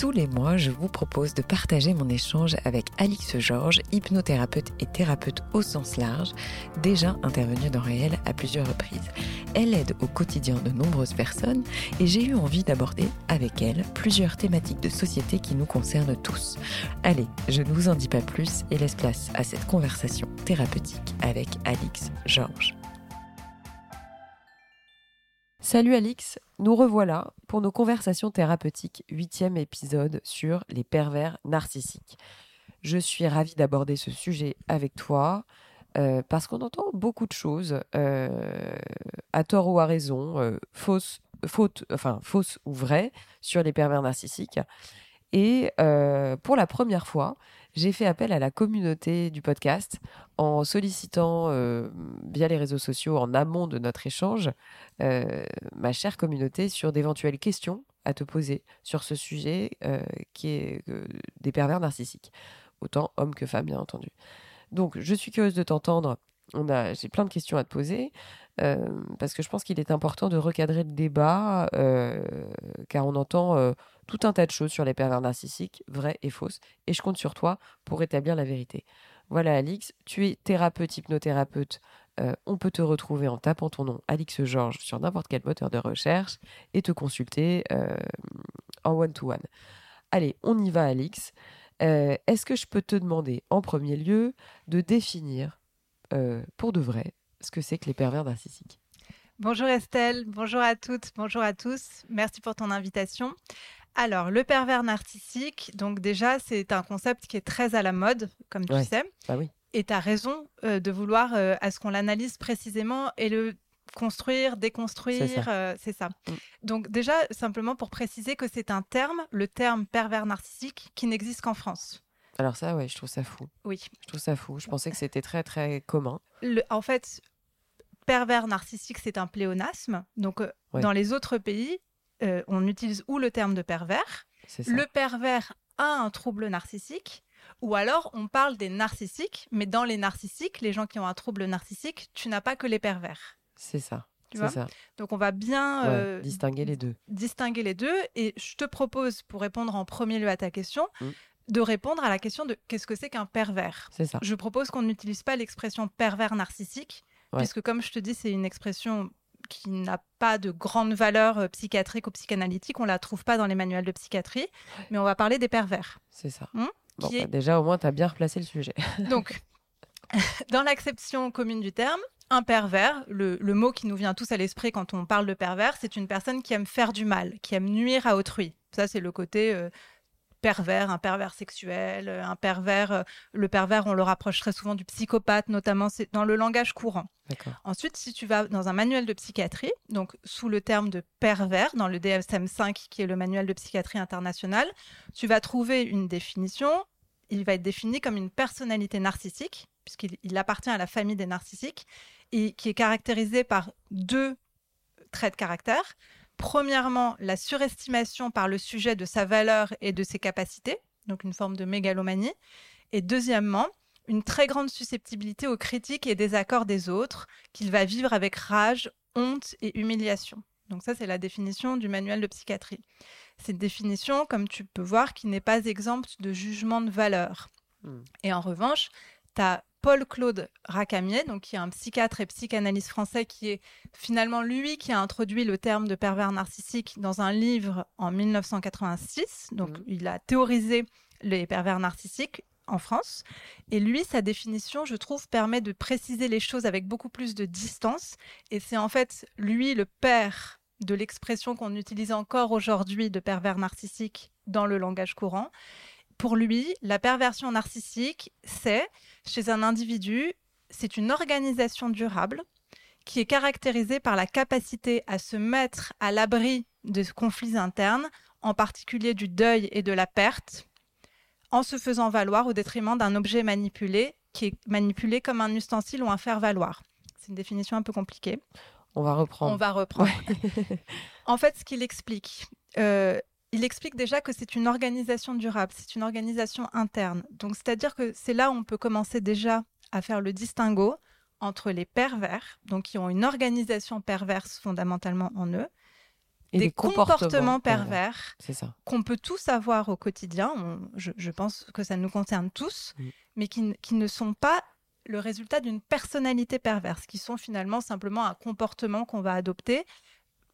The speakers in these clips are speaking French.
Tous les mois, je vous propose de partager mon échange avec Alix Georges, hypnothérapeute et thérapeute au sens large, déjà intervenue dans Réel à plusieurs reprises. Elle aide au quotidien de nombreuses personnes et j'ai eu envie d'aborder avec elle plusieurs thématiques de société qui nous concernent tous. Allez, je ne vous en dis pas plus et laisse place à cette conversation thérapeutique avec Alix Georges. Salut Alix, nous revoilà pour nos conversations thérapeutiques, huitième épisode sur les pervers narcissiques. Je suis ravie d'aborder ce sujet avec toi euh, parce qu'on entend beaucoup de choses, euh, à tort ou à raison, euh, fausses, enfin fausses ou vraies, sur les pervers narcissiques. Et pour la première fois, j'ai fait appel à la communauté du podcast en sollicitant via les réseaux sociaux en amont de notre échange ma chère communauté sur d'éventuelles questions à te poser sur ce sujet qui est des pervers narcissiques, autant hommes que femmes bien entendu. Donc je suis curieuse de t'entendre. On a, j'ai plein de questions à te poser parce que je pense qu'il est important de recadrer le débat car on entend tout un tas de choses sur les pervers narcissiques, vraies et fausses, et je compte sur toi pour établir la vérité. Voilà, Alix, tu es thérapeute, hypnothérapeute. Euh, on peut te retrouver en tapant ton nom, Alix Georges, sur n'importe quel moteur de recherche et te consulter euh, en one-to-one. Allez, on y va, Alix. Euh, est-ce que je peux te demander, en premier lieu, de définir pour de vrai ce que c'est que les pervers narcissiques? Bonjour Estelle, bonjour à toutes, bonjour à tous. Merci pour ton invitation. Alors, le pervers narcissique, donc déjà, c'est un concept qui est très à la mode, comme tu sais. Bah oui. Et tu as raison euh, de vouloir euh, à ce qu'on l'analyse précisément et le construire, déconstruire, c'est ça. Euh, mm. Donc déjà, simplement pour préciser que c'est un terme, le terme pervers narcissique, qui n'existe qu'en France. Alors ça, ouais, je trouve ça fou. Oui. Je trouve ça fou. Je pensais que c'était très, très commun. en fait, pervers narcissique, c'est un pléonasme. Donc, dans les autres pays, euh, on utilise ou le terme de pervers, le pervers a un trouble narcissique, ou alors on parle des narcissiques, mais dans les narcissiques, les gens qui ont un trouble narcissique, tu n'as pas que les pervers. C'est ça. ça. Donc on va bien euh, distinguer les deux. Distinguer les deux. Et je te propose, pour répondre en premier lieu à ta question, mm. de répondre à la question de qu'est-ce que c'est qu'un pervers? C'est ça. Je propose qu'on n'utilise pas l'expression pervers narcissique, puisque comme je te dis, c'est une expression qui n'a pas de grande valeur euh, psychiatrique ou psychanalytique. On la trouve pas dans les manuels de psychiatrie, mais on va parler des pervers. C'est ça. Hmm? Bah, déjà, au moins, tu as bien replacé le sujet. Donc, dans l'acception commune du terme, un pervers, le, mot qui nous vient tous à l'esprit quand on parle de pervers, c'est une personne qui aime faire du mal, qui aime nuire à autrui. Ça, c'est le côté euh, pervers, un pervers sexuel, euh, un pervers. Euh, le pervers, on le rapproche très souvent du psychopathe, notamment dans le langage courant. Ensuite, si tu vas dans un manuel de psychiatrie, donc sous le terme de pervers, dans le DSM-5, qui est le manuel de psychiatrie internationale, tu vas trouver une définition. Il va être défini comme une personnalité narcissique, puisqu'il appartient à la famille des narcissiques, et qui est caractérisée par deux traits de caractère. Premièrement, la surestimation par le sujet de sa valeur et de ses capacités, donc une forme de mégalomanie. Et deuxièmement, une très grande susceptibilité aux critiques et désaccords des autres, qu'il va vivre avec rage, honte et humiliation. Donc ça, c'est la définition du manuel de psychiatrie. Cette définition, comme tu peux voir, qui n'est pas exempte de jugement de valeur. Hmm. Et en revanche, tu as Paul-Claude Racamier, donc qui est un psychiatre et psychanalyste français, qui est finalement lui qui a introduit le terme de pervers narcissique dans un livre en 1986. Donc, mmh. il a théorisé les pervers narcissiques en France. Et lui, sa définition, je trouve, permet de préciser les choses avec beaucoup plus de distance. Et c'est en fait lui le père de l'expression qu'on utilise encore aujourd'hui de pervers narcissique dans le langage courant. Pour lui, la perversion narcissique, c'est chez un individu c'est une organisation durable qui est caractérisée par la capacité à se mettre à l'abri de conflits internes, en particulier du deuil et de la perte, en se faisant valoir au détriment d'un objet manipulé, qui est manipulé comme un ustensile ou un faire-valoir. C'est une définition un peu compliquée. On va reprendre. On va reprendre. en fait, ce qu'il explique, euh, il explique déjà que c'est une organisation durable, c'est une organisation interne. Donc, c'est-à-dire que c'est là où on peut commencer déjà à faire le distinguo entre les pervers, donc qui ont une organisation perverse fondamentalement en eux, et des comportements, pervers, qu'on peut tous avoir au quotidien. je, pense que ça nous concerne tous, mais qui, qui, ne sont pas le résultat d'une personnalité perverse, qui sont finalement simplement un comportement qu'on va adopter.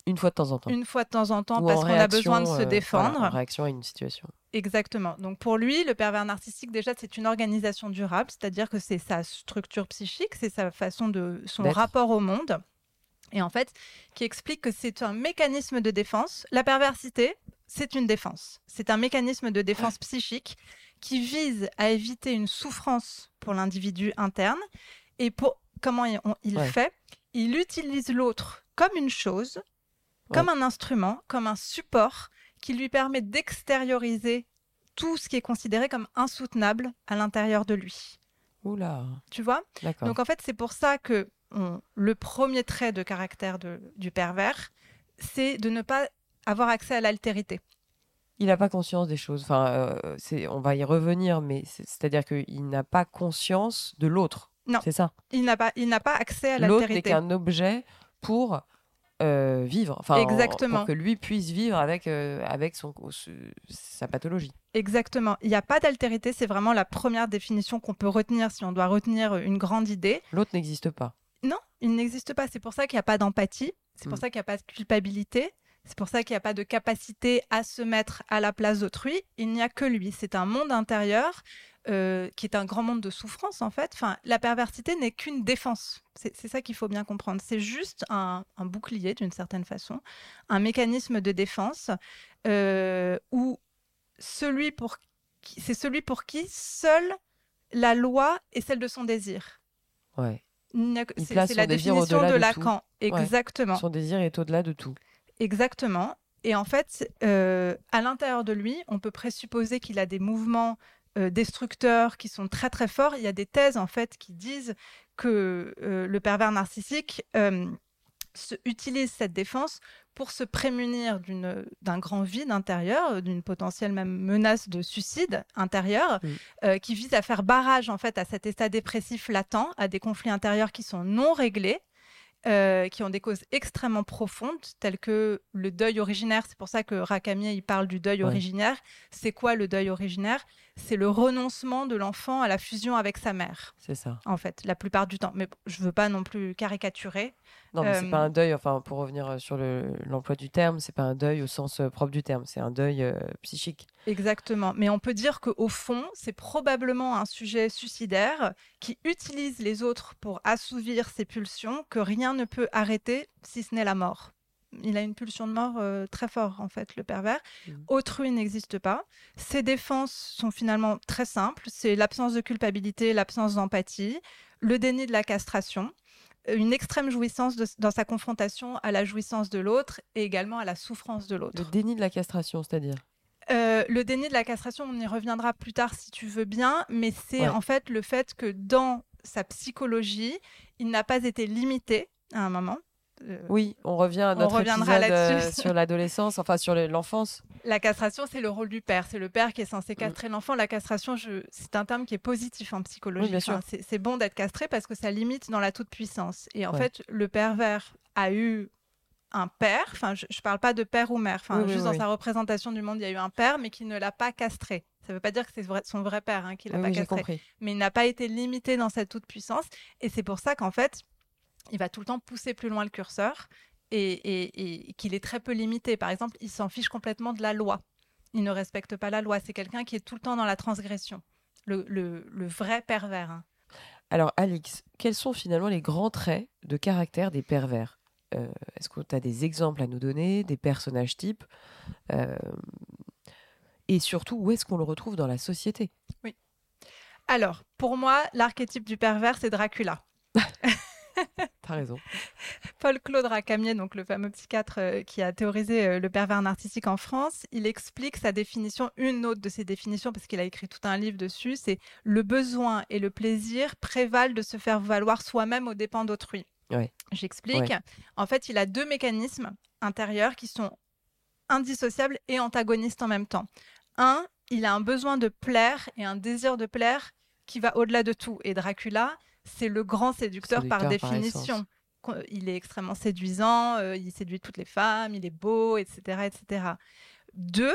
Une fois de temps en temps. Une fois de temps en temps, parce qu'on a besoin de se euh, défendre. en réaction à une situation. Exactement. Donc pour lui, le pervers narcissique, déjà, c'est une organisation durable, c'est-à-dire que c'est sa structure psychique, c'est sa façon de son rapport au monde. Et en fait, qui explique que c'est un mécanisme de défense. La perversité, c'est une défense. C'est un mécanisme de défense psychique qui vise à éviter une souffrance pour l'individu interne. Et pour comment il, fait? Il utilise l'autre comme une chose, comme un instrument, comme un support qui lui permet d'extérioriser tout ce qui est considéré comme insoutenable à l'intérieur de lui. Oula. Tu vois? Donc en fait, c'est pour ça que le premier trait de caractère du pervers, c'est de ne pas avoir accès à l'altérité il n'a pas conscience des choses. Enfin, euh, on va y revenir, mais c'est-à-dire qu'il n'a pas conscience de l'autre. Non. C'est ça? Il n'a pas, il n'a pas accès à l'altérité. L'autre n'est qu'un objet pour euh, vivre. Enfin, Exactement. pour que lui puisse vivre avec, euh, avec son, sa pathologie. Exactement. Il n'y a pas d'altérité. C'est vraiment la première définition qu'on peut retenir si on doit retenir une grande idée. L'autre n'existe pas. Non, il n'existe pas. C'est pour ça qu'il n'y a pas d'empathie. C'est pour hmm. ça qu'il n'y a pas de culpabilité. C'est pour ça qu'il n'y a pas de capacité à se mettre à la place d'autrui. Il n'y a que lui. C'est un monde intérieur euh, qui est un grand monde de souffrance en fait. Enfin, la perversité n'est qu'une défense. C'est ça qu'il faut bien comprendre. C'est juste un, bouclier d'une certaine façon, un mécanisme de défense euh, où celui pour c'est celui pour qui seule la loi est celle de son désir. Ouais. C'est la définition de, Lacan. Exactement. Son désir est au-delà de tout. Exactement. Et en fait, euh, à l'intérieur de lui, on peut présupposer qu'il a des mouvements euh, destructeurs qui sont très très forts. Il y a des thèses en fait qui disent que euh, le pervers narcissique utilise cette défense pour se prémunir d'un grand vide intérieur, d'une potentielle même menace de suicide intérieur, qui vise à faire barrage en fait à cet état dépressif latent, à des conflits intérieurs qui sont non réglés euh, qui ont des causes extrêmement profondes, telles que le deuil originaire. C'est pour ça que Rakamier il parle du deuil originaire. C'est quoi le deuil originaire? C'est le renoncement de l'enfant à la fusion avec sa mère. C'est ça. En fait, la plupart du temps. Mais je veux pas non plus caricaturer. Non, mais c'est pas un euh, deuil. Enfin, pour revenir euh, sur l'emploi du terme, c'est pas un deuil au sens propre du terme. C'est un deuil psychique. Exactement. Mais on peut dire qu'au fond, c'est probablement un sujet suicidaire qui utilise les autres pour assouvir ses pulsions que rien ne peut arrêter si ce n'est la mort. Il a une pulsion de mort euh, très forte, en fait, le pervers. Mmh. Autrui n'existe pas. Ses défenses sont finalement très simples. C'est l'absence de culpabilité, l'absence d'empathie, le déni de la castration, une extrême jouissance dans sa confrontation à la jouissance de l'autre et également à la souffrance de l'autre. Le déni de la castration, c'est-à-dire? Euh, le déni de la castration, on y reviendra plus tard si tu veux bien, mais c'est en fait le fait que dans sa psychologie, il n'a pas été limité à un moment. Euh, oui, on revient à notre épisode euh, sur l'adolescence, enfin sur l'enfance. La castration, c'est le rôle du père. C'est le père qui est censé mm. castrer l'enfant. La castration, c'est un terme qui est positif en psychologie. c'est bon d'être castré parce que ça limite dans la toute puissance. Et en fait, le pervers a eu un père, enfin je, ne parle pas de père ou mère, enfin juste dans sa représentation du monde, il y a eu un père, mais qui ne l'a pas castré. Ça ne veut pas dire que c'est son vrai père hein, qui l'a pas castré, mais il n'a pas été limité dans sa toute puissance, et c'est pour ça qu'en fait, il va tout le temps pousser plus loin le curseur et, qu'il est très peu limité. Par exemple, il s'en fiche complètement de la loi. Il ne respecte pas la loi. C'est quelqu'un qui est tout le temps dans la transgression. Le, vrai pervers. Hein. Alors, Alix, quels sont finalement les grands traits de caractère des pervers? Euh, Est-ce que tu as des exemples à nous donner, des personnages types? Euh, Et surtout, où est-ce qu'on le retrouve dans la société? Oui. Alors, pour moi, l'archétype du pervers, c'est Dracula. T'as raison. Paul-Claude Racamier, donc le fameux psychiatre euh, qui a théorisé euh, le pervers narcissique en France, il explique sa définition, une autre de ses définitions, parce qu'il a écrit tout un livre dessus, c'est le besoin et le plaisir prévalent de se faire valoir soi-même aux dépens d'autrui. Ouais. J'explique. Ouais. En fait, il a deux mécanismes intérieurs qui sont indissociables et antagonistes en même temps. Un, il a un besoin de plaire et un désir de plaire qui va au-delà de tout. Et Dracula, c'est le grand séducteur, par Séducteur par définition. Il est extrêmement séduisant, euh, il séduit toutes les femmes, il est beau, etc. etc. Deux,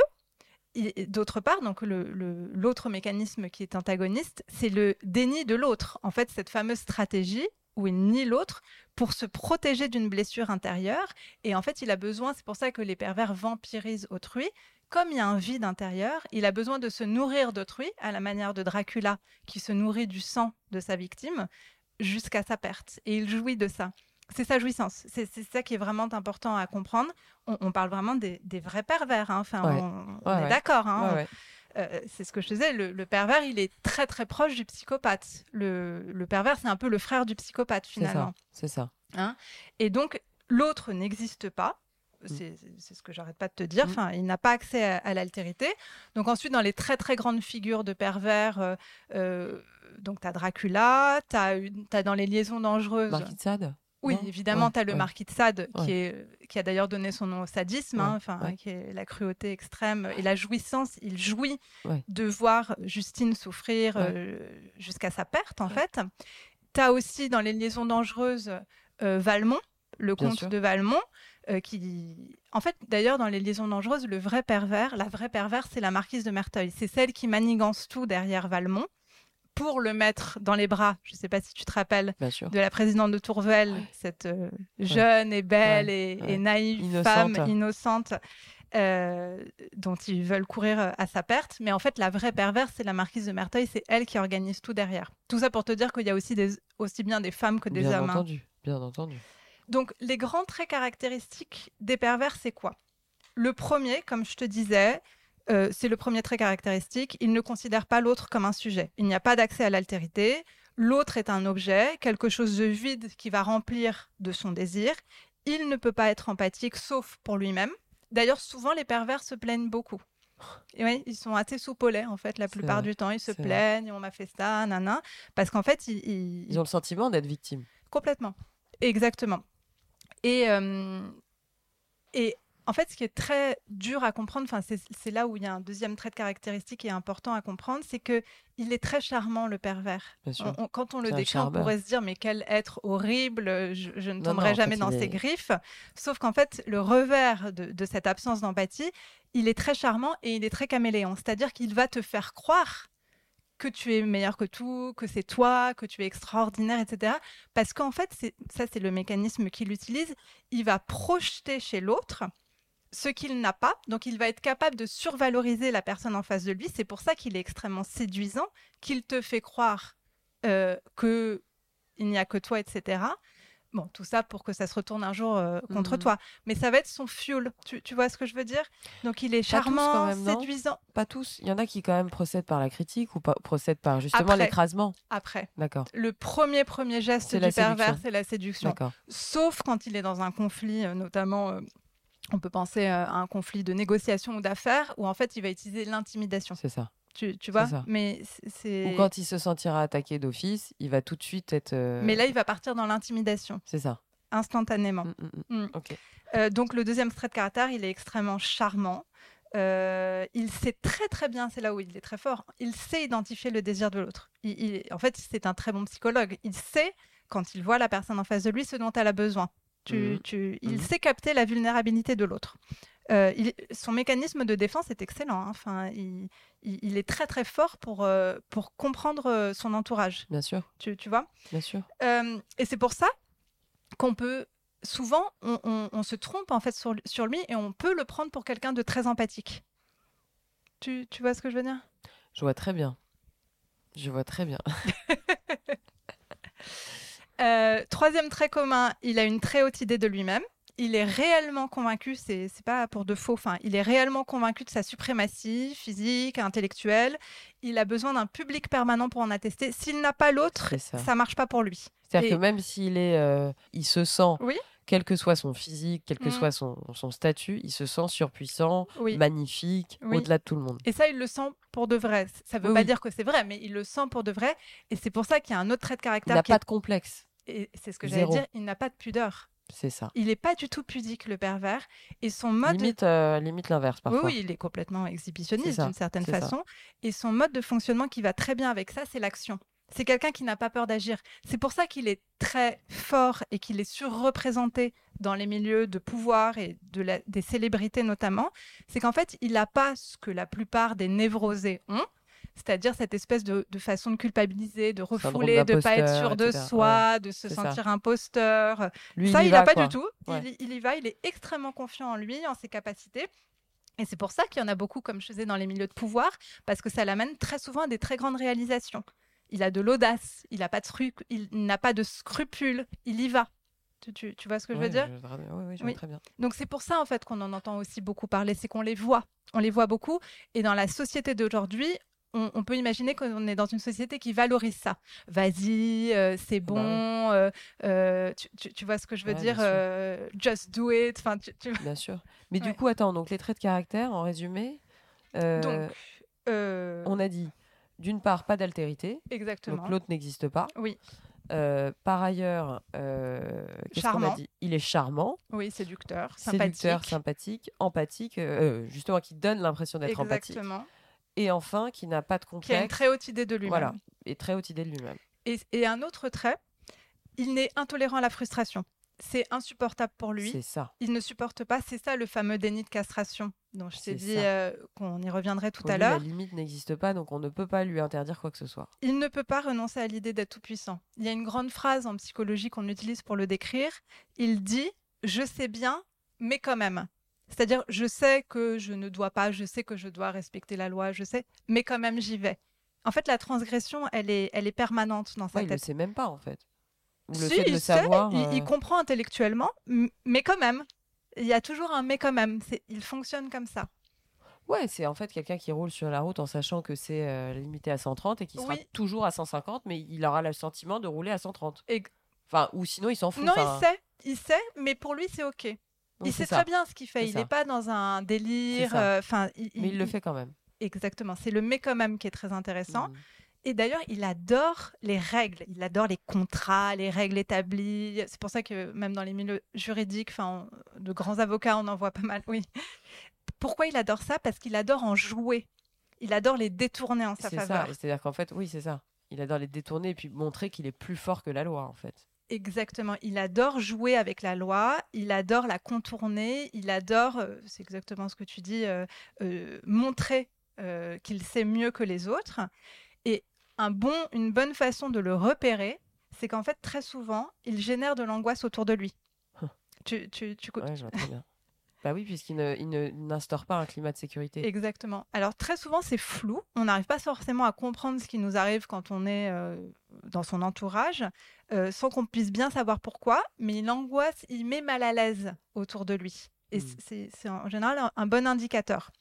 d'autre part, donc l'autre mécanisme qui est antagoniste, c'est le déni de l'autre. En fait, cette fameuse stratégie il nie l'autre pour se protéger d'une blessure intérieure. Et en fait, il a besoin, c'est pour ça que les pervers vampirisent autrui. Comme il y a un vide intérieur, il a besoin de se nourrir d'autrui, à la manière de Dracula, qui se nourrit du sang de sa victime, jusqu'à sa perte. Et il jouit de ça. C'est sa jouissance. C'est c'est ça qui est vraiment important à comprendre. On, on parle vraiment des, des vrais pervers. hein. Enfin, Ouais. on, on Ouais, est ouais. d'accord. hein. Euh, c'est ce que je disais, le, le pervers, il est très très proche du psychopathe. Le, le pervers, c'est un peu le frère du psychopathe C'est finalement. ça. C'est ça. Et donc, l'autre n'existe pas. C'est c'est ce que j'arrête pas de te dire. Mm. Enfin, il n'a pas accès à, à l'altérité. Donc ensuite, dans les très très grandes figures de pervers, euh, euh, donc tu as Dracula, tu as, dans les liaisons dangereuses. Marquis de Sade Oui, Non évidemment, Ouais, tu as le ouais. marquis de Sade, Ouais. qui, est, qui a d'ailleurs donné son nom au sadisme, hein, enfin, qui est la cruauté extrême et la jouissance. Il jouit de voir Justine souffrir euh, jusqu'à sa perte, en fait. Tu as aussi dans les liaisons dangereuses euh, Valmont, le Bien comte sûr. de Valmont, euh, qui. En fait, d'ailleurs, dans les liaisons dangereuses, le vrai pervers, la vraie pervers, c'est la marquise de Merteuil. C'est celle qui manigance tout derrière Valmont pour le mettre dans les bras. Je ne sais pas si tu te rappelles Bien de la présidente de Tourvel, Ouais. cette euh, jeune et belle et, ouais. et naïve Innocente. femme innocente euh, dont ils veulent courir euh, à sa perte. Mais en fait, la vraie perverse, c'est la marquise de Merteuil, c'est elle qui organise tout derrière. Tout ça pour te dire qu'il y a aussi, des, aussi bien des femmes que des Bien hommes. hein. entendu. Bien entendu. Donc, les grands traits caractéristiques des pervers, c'est quoi? Le premier, comme je te disais, euh, c'est le premier trait caractéristique. Il ne considère pas l'autre comme un sujet. Il n'y a pas d'accès à l'altérité. L'autre est un objet, quelque chose de vide qui va remplir de son désir. Il ne peut pas être empathique, sauf pour lui-même. D'ailleurs, souvent, les pervers se plaignent beaucoup. Et ils sont assez soupolés, en fait, la plupart vrai, du temps. Ils se plaignent, on m'a fait ça, nana. Parce qu'en fait, ils, ils- Ils ont le sentiment d'être victimes. Complètement. Exactement. Et, euh, et en fait, ce qui est très dur à comprendre, enfin, c'est là où il y a un deuxième trait de caractéristique qui est important à comprendre, c'est que il est très charmant, le pervers. On- on- quand on le décrit, on pourrait se dire, mais quel être horrible, je, je ne tomberai non, jamais fait, dans ses est- griffes. Sauf qu'en fait, le revers de, de cette absence d'empathie, il est très charmant et il est très caméléon. C'est-à-dire qu'il va te faire croire que tu es meilleur que tout, que c'est toi, que tu es extraordinaire, etc. Parce qu'en fait, ça c'est le mécanisme qu'il utilise, il va projeter chez l'autre ce qu'il n'a pas, donc il va être capable de survaloriser la personne en face de lui. C'est pour ça qu'il est extrêmement séduisant, qu'il te fait croire euh, que il n'y a que toi, etc. Bon, tout ça pour que ça se retourne un jour euh, contre Mhm. toi. Mais ça va être son fuel. Tu, tu vois ce que je veux dire? Donc il est quand charmant, même, séduisant. Pas tous. Il y en a qui quand même procèdent par la critique ou pas, procèdent par justement l'écrasement. Après, D'accord. le premier premier geste du pervers, c'est la séduction. D'accord. Sauf quand il est dans un conflit, euh, notamment, euh, on peut penser euh, à un conflit de négociation ou d'affaires, où en fait il va utiliser l'intimidation. C'est ça. Tu, tu vois? ça. Mais c'est-. Ou quand il se sentira attaqué d'office, il va tout de suite être. euh, Mais là, il va partir dans l'intimidation, C'est ça. instantanément. Mm, mm, mm. Mm. Ok. Euh, donc le deuxième trait de caractère, il est extrêmement charmant. Euh, il sait très très bien, c'est là où il est très fort, il sait identifier le désir de l'autre. Il- il- en fait, c'est un très bon psychologue. Il sait, quand il voit la personne en face de lui, ce dont elle a besoin. Tu, Mhm. tu- il Mhm. sait capter la vulnérabilité de l'autre. Euh, il- son mécanisme de défense est excellent. hein. Enfin, il, il- il est très très fort pour, euh, pour comprendre euh, son entourage. Bien sûr. Tu, tu vois? Bien sûr. euh, et c'est pour ça qu'on peut souvent on, on- on se trompe en fait sur, sur lui et on peut le prendre pour quelqu'un de très empathique. Tu, tu vois ce que je veux dire? Je vois très bien. Je vois très bien. Euh, Troisième trait commun, il a une très haute idée de lui-même. il est réellement convaincu, c'est pas pour de faux, enfin, il est réellement convaincu de sa suprématie physique, intellectuelle. Il a besoin d'un public permanent pour en attester. S'il n'a pas l'autre, ça. ça marche pas pour lui. C'est-à-dire Et- que même s'il est, euh, il se sent, Oui. quel que soit son physique, quel que Mm. soit son, son statut, il se sent surpuissant, Oui. magnifique, Oui. au-delà de tout le monde. Et ça, il le sent pour de vrai. Ça veut Oui, pas dire que c'est vrai, mais il le sent pour de vrai. Et c'est pour ça qu'il y a un autre trait de Il caractère n'a qui pas est... de complexe. Et c'est ce que j'allais dire, il n'a pas de pudeur. C'est ça. Il n'est pas du tout pudique, le pervers. Et son mode... Limite, euh, limite l'inverse Oui, parfois. oui, il est complètement exhibitionniste d'une certaine ça. façon. Et son mode de fonctionnement qui va très bien avec ça, c'est l'action. C'est quelqu'un qui n'a pas peur d'agir. C'est pour ça qu'il est très fort et qu'il est surreprésenté dans les milieux de pouvoir et de la- des célébrités notamment. C'est qu'en fait, il n'a pas ce que la plupart des névrosés ont. C'est-à-dire cette espèce de, de façon de culpabiliser, de refouler, de pas être sûr de etc. soi, de se ça. sentir imposteur. Lui, Ça, il n'a pas quoi. du tout. Ouais. Il, il y va, il est extrêmement confiant en lui, en ses capacités. Et c'est pour ça qu'il y en a beaucoup, comme je faisais dans les milieux de pouvoir, parce que ça l'amène très souvent à des très grandes réalisations. Il a de l'audace, il n'a pas de scru- il n'a pas de scrupules, il y va. Tu, tu- tu vois ce que je veux dire? je- Oui, oui, je Oui. vois très bien. Donc c'est pour ça en fait qu'on en entend aussi beaucoup parler, c'est qu'on les voit, on les voit beaucoup. Et dans la société d'aujourd'hui, on, on peut imaginer qu'on est dans une société qui valorise ça. Vas-y, euh, c'est bah bon, euh, euh, tu, tu- tu vois ce que je veux Ouais, dire euh, Just do it. Enfin, tu, tu- Bien sûr. Mais du coup, attends, donc les traits de caractère, en résumé, Donc, on a dit, d'une part, pas d'altérité, exactement. donc l'autre n'existe pas. Oui. Euh, par ailleurs, euh, qu'est-ce qu'on a Charmant. dit? Il est charmant, Oui, séducteur, séducteur, sympathique. sympathique, empathique, euh, justement qui donne l'impression d'être empathique. Exactement. Et enfin, qui n'a pas de Qui a une très haute idée de lui-même. Voilà. et très haute idée de lui-même. Et, et un autre trait, il n'est intolérant à la frustration. C'est insupportable pour lui. C'est ça. il ne supporte pas. C'est ça le fameux déni de castration dont je t'ai dit euh, qu'on y reviendrait tout Pour à lui, La l'heure. limite n'existe pas, donc on ne peut pas lui interdire quoi que ce soit. Il ne peut pas renoncer à l'idée d'être tout puissant. Il y a une grande phrase en psychologie qu'on utilise pour le décrire. Il dit Je sais bien, mais quand même. C'est-à-dire, je sais que je ne dois pas, je sais que je dois respecter la loi, je sais, mais quand même j'y vais. En fait, la transgression, elle est, elle est permanente dans sa Ouais, il ne le tête. sait même pas en fait. Ou le Si, fait de il le sait, savoir. il, il euh, comprend intellectuellement, mais quand même. Il y a toujours un mais quand même. Il fonctionne comme ça. Ouais, c'est en fait quelqu'un qui roule sur la route en sachant que c'est euh, limité à 130 et qui sera Oui. toujours à 150, mais il aura le sentiment de rouler à 130. Ex- Enfin, ou sinon il s'en fout. Non, enfin, il sait, il sait, mais pour lui, c'est OK. Il sait ça. très bien ce qu'il fait. Il n'est pas dans un délire. Euh, Enfin, il, Mais il le fait quand même. Exactement. C'est le mais quand même qui est très intéressant. Mhm. Et d'ailleurs, il adore les règles. Il adore les contrats, les règles établies. C'est pour ça que même dans les milieux juridiques, enfin, de grands avocats, on en voit pas mal. Oui. Pourquoi il adore ça? Parce qu'il adore en jouer. Il adore les détourner en sa C'est ça. faveur. C'est-à-dire qu'en fait, oui, c'est ça. Il adore les détourner et puis montrer qu'il est plus fort que la loi en fait. Exactement. Il adore jouer avec la loi, il adore la contourner, il adore, euh, c'est exactement ce que tu dis, euh, euh, montrer euh, qu'il sait mieux que les autres. Et un bon, une bonne façon de le repérer, c'est qu'en fait, très souvent, il génère de l'angoisse autour de lui. Tu, tu, Ouais. Bah oui, puisqu'il n'instaure pas un climat de sécurité. Exactement. Alors très souvent c'est flou, on n'arrive pas forcément à comprendre ce qui nous arrive quand on est euh, dans son entourage, euh, sans qu'on puisse bien savoir pourquoi, mais il angoisse, il met mal à l'aise autour de lui. Et Mm. c'est en général un, un bon indicateur.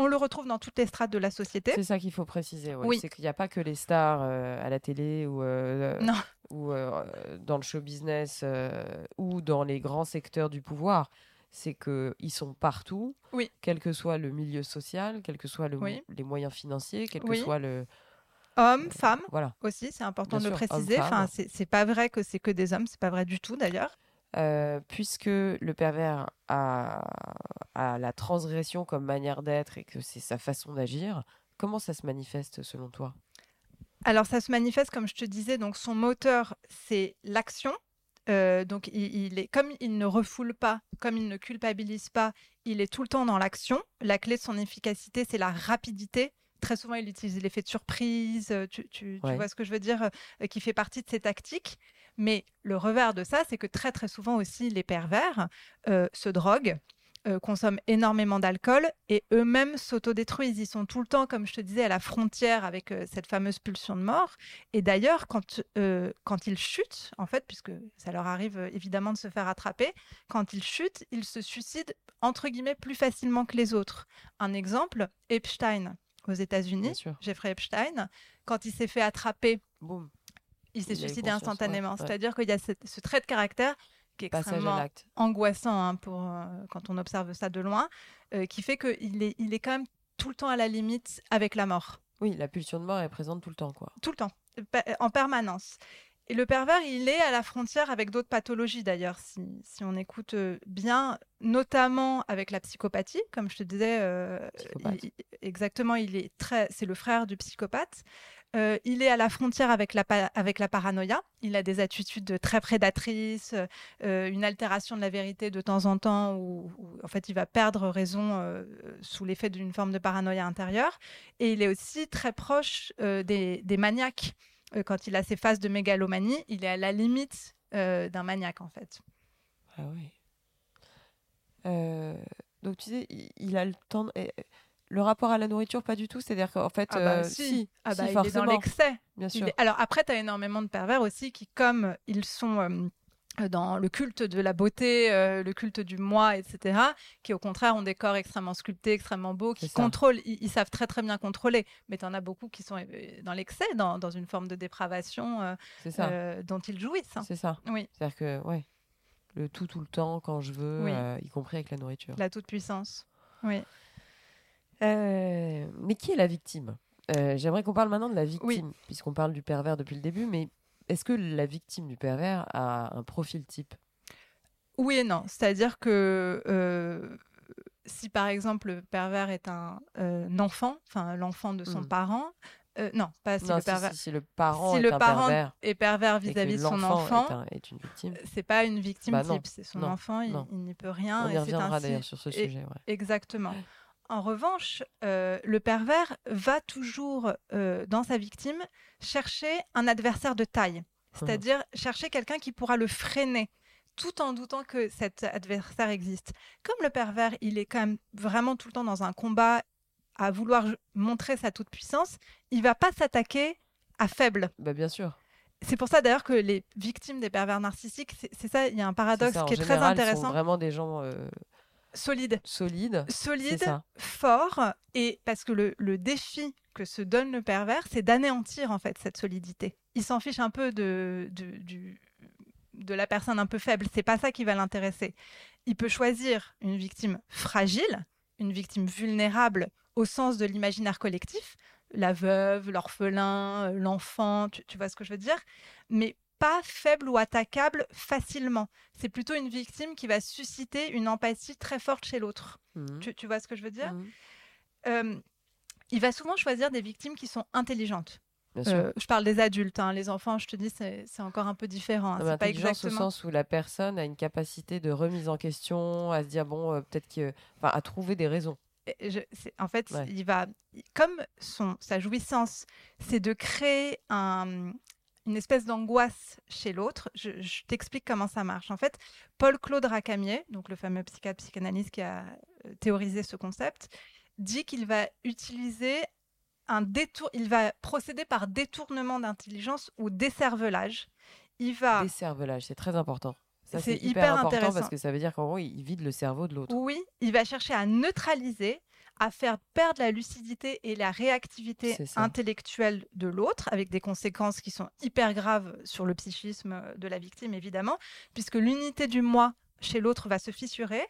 On le retrouve dans toutes les strates de la société. C'est ça qu'il faut préciser. ouais. Oui. C'est qu'il n'y a pas que les stars euh, à la télé ou, euh, euh, dans le show business ou dans les grands secteurs du pouvoir. C'est qu'ils sont partout, Oui. quel que soit le milieu social, quel que soit le, Oui. les moyens financiers, quel Oui. que soit le. Hommes, femmes Voilà. aussi, c'est important Bien de le préciser. Enfin, c'est pas vrai que c'est que des hommes, c'est pas vrai du tout d'ailleurs. Euh, puisque le pervers a, a la transgression comme manière d'être et que c'est sa façon d'agir, comment ça se manifeste selon toi? Alors ça se manifeste comme je te disais, donc son moteur c'est l'action. Euh, donc il, il est comme il ne refoule pas, comme il ne culpabilise pas, il est tout le temps dans l'action. La clé de son efficacité c'est la rapidité. Très souvent il utilise l'effet de surprise. euh, Tu, vois ce que je veux dire, euh, qui fait partie de ses tactiques. Mais le revers de ça c'est que très très souvent aussi les pervers euh, se droguent euh, consomment énormément d'alcool et eux-mêmes s'autodétruisent. Ils sont tout le temps, comme je te disais, à la frontière avec euh, cette fameuse pulsion de mort. Et d'ailleurs, quand, euh, quand ils chutent, en fait, puisque ça leur arrive évidemment de se faire attraper, quand ils chutent, ils se suicident, entre guillemets, plus facilement que les autres. Un exemple, Epstein aux États-Unis, Jeffrey Epstein, quand il s'est fait attraper, il s'est suicidé instantanément. C'est-à-dire qu'il y a ce trait de caractère qui est extrêmement angoissant hein, pour, euh, quand on observe ça de loin, euh, qui fait qu'il est, il est quand même tout le temps à la limite avec la mort. Oui, la pulsion de mort est présente tout le temps, quoi. Tout le temps, en permanence. Et le pervers, il est à la frontière avec d'autres pathologies d'ailleurs, si, si, on écoute euh, bien, notamment avec la psychopathie, comme je te disais. exactement, il est très, c'est le frère du psychopathe. Euh, il est à la frontière avec la, avec la paranoïa. Il a des attitudes très prédatrices, euh, une altération de la vérité de temps en temps, où, en fait il va perdre raison euh, sous l'effet d'une forme de paranoïa intérieure. Et il est aussi très proche des, des, maniaques. Quand il a ses phases de mégalomanie, il est à la limite d'un maniaque en fait. Ah oui. donc tu sais, il, a le temps. De le rapport à la nourriture, pas du tout? C'est-à-dire qu'en fait, ah bah, euh, si, ah bah, il est dans l'excès. Bien sûr. Alors après, tu as énormément de pervers aussi qui, comme ils sont euh, dans le culte de la beauté, euh, le culte du moi, etc., qui au contraire ont des corps extrêmement sculptés, extrêmement beaux, qui contrôlent, ils, savent très très bien contrôler. Mais tu en as beaucoup qui sont dans l'excès, dans, dans, une forme de dépravation dont ils jouissent. Hein. C'est ça. Oui. C'est-à-dire que, ouais, le tout tout le temps, quand je veux, y compris avec la nourriture. La toute-puissance. Oui. Euh, mais qui est la victime? Euh, J'aimerais qu'on parle maintenant de la victime, puisqu'on parle du pervers depuis le début, mais est-ce que la victime du pervers a un profil type? Oui et non. C'est-à-dire que euh, si par exemple le pervers est un, enfant, enfin l'enfant de son hmm. parent, non, pas si le pervers. Si, le parent, est, le un parent pervers est pervers vis-à-vis de son enfant, est, une victime. C'est pas une victime bah type, c'est son enfant, il, n'y peut rien. On y reviendra d'ailleurs sur ce sujet. Exactement. En revanche, euh, le pervers va toujours, euh, dans sa victime, chercher un adversaire de taille, c'est-à-dire chercher quelqu'un qui pourra le freiner, tout en doutant que cet adversaire existe. Comme le pervers, il est quand même vraiment tout le temps dans un combat à vouloir montrer sa toute-puissance, il va pas s'attaquer à faible. Bah bien sûr. C'est pour ça d'ailleurs que les victimes des pervers narcissiques, c'est ça, il y a un paradoxe qui est très intéressant. Sont vraiment des gens euh, Solide. Solide. Solide, fort. Et parce que le, défi que se donne le pervers, c'est d'anéantir en fait cette solidité. Il s'en fiche un peu de, du, de la personne un peu faible. C'est pas ça qui va l'intéresser. Il peut choisir une victime fragile, une victime vulnérable au sens de l'imaginaire collectif, la veuve, l'orphelin, l'enfant, tu, tu, vois ce que je veux dire, mais pas faible ou attaquable facilement. C'est plutôt une victime qui va susciter une empathie très forte chez l'autre. Mmh. Tu, vois ce que je veux dire? Mmh. euh, Il va souvent choisir des victimes qui sont intelligentes. Euh, je parle des adultes, hein. les enfants, je te dis, c'est encore un peu différent. Hein. C'est pas exactement. au sens où la personne a une capacité de remise en question, à se dire bon, euh, peut-être que, enfin, à trouver des raisons. en fait, il va, comme son, sa jouissance, c'est de créer un, une espèce d'angoisse chez l'autre. Je, t'explique comment ça marche. En fait, Paul-Claude Racamier, donc le fameux psychiatre psychanalyste qui a euh, théorisé ce concept, dit qu'il va utiliser un détour, il va procéder par détournement d'intelligence ou décervelage. Il va décervelage, c'est très important. Ça, c'est hyper, important intéressant. parce que ça veut dire qu'en gros, il vide le cerveau de l'autre. Oui, il va chercher à neutraliser à faire perdre la lucidité et la réactivité intellectuelle de l'autre, avec des conséquences qui sont hyper graves sur le psychisme de la victime, évidemment, puisque l'unité du moi chez l'autre va se fissurer.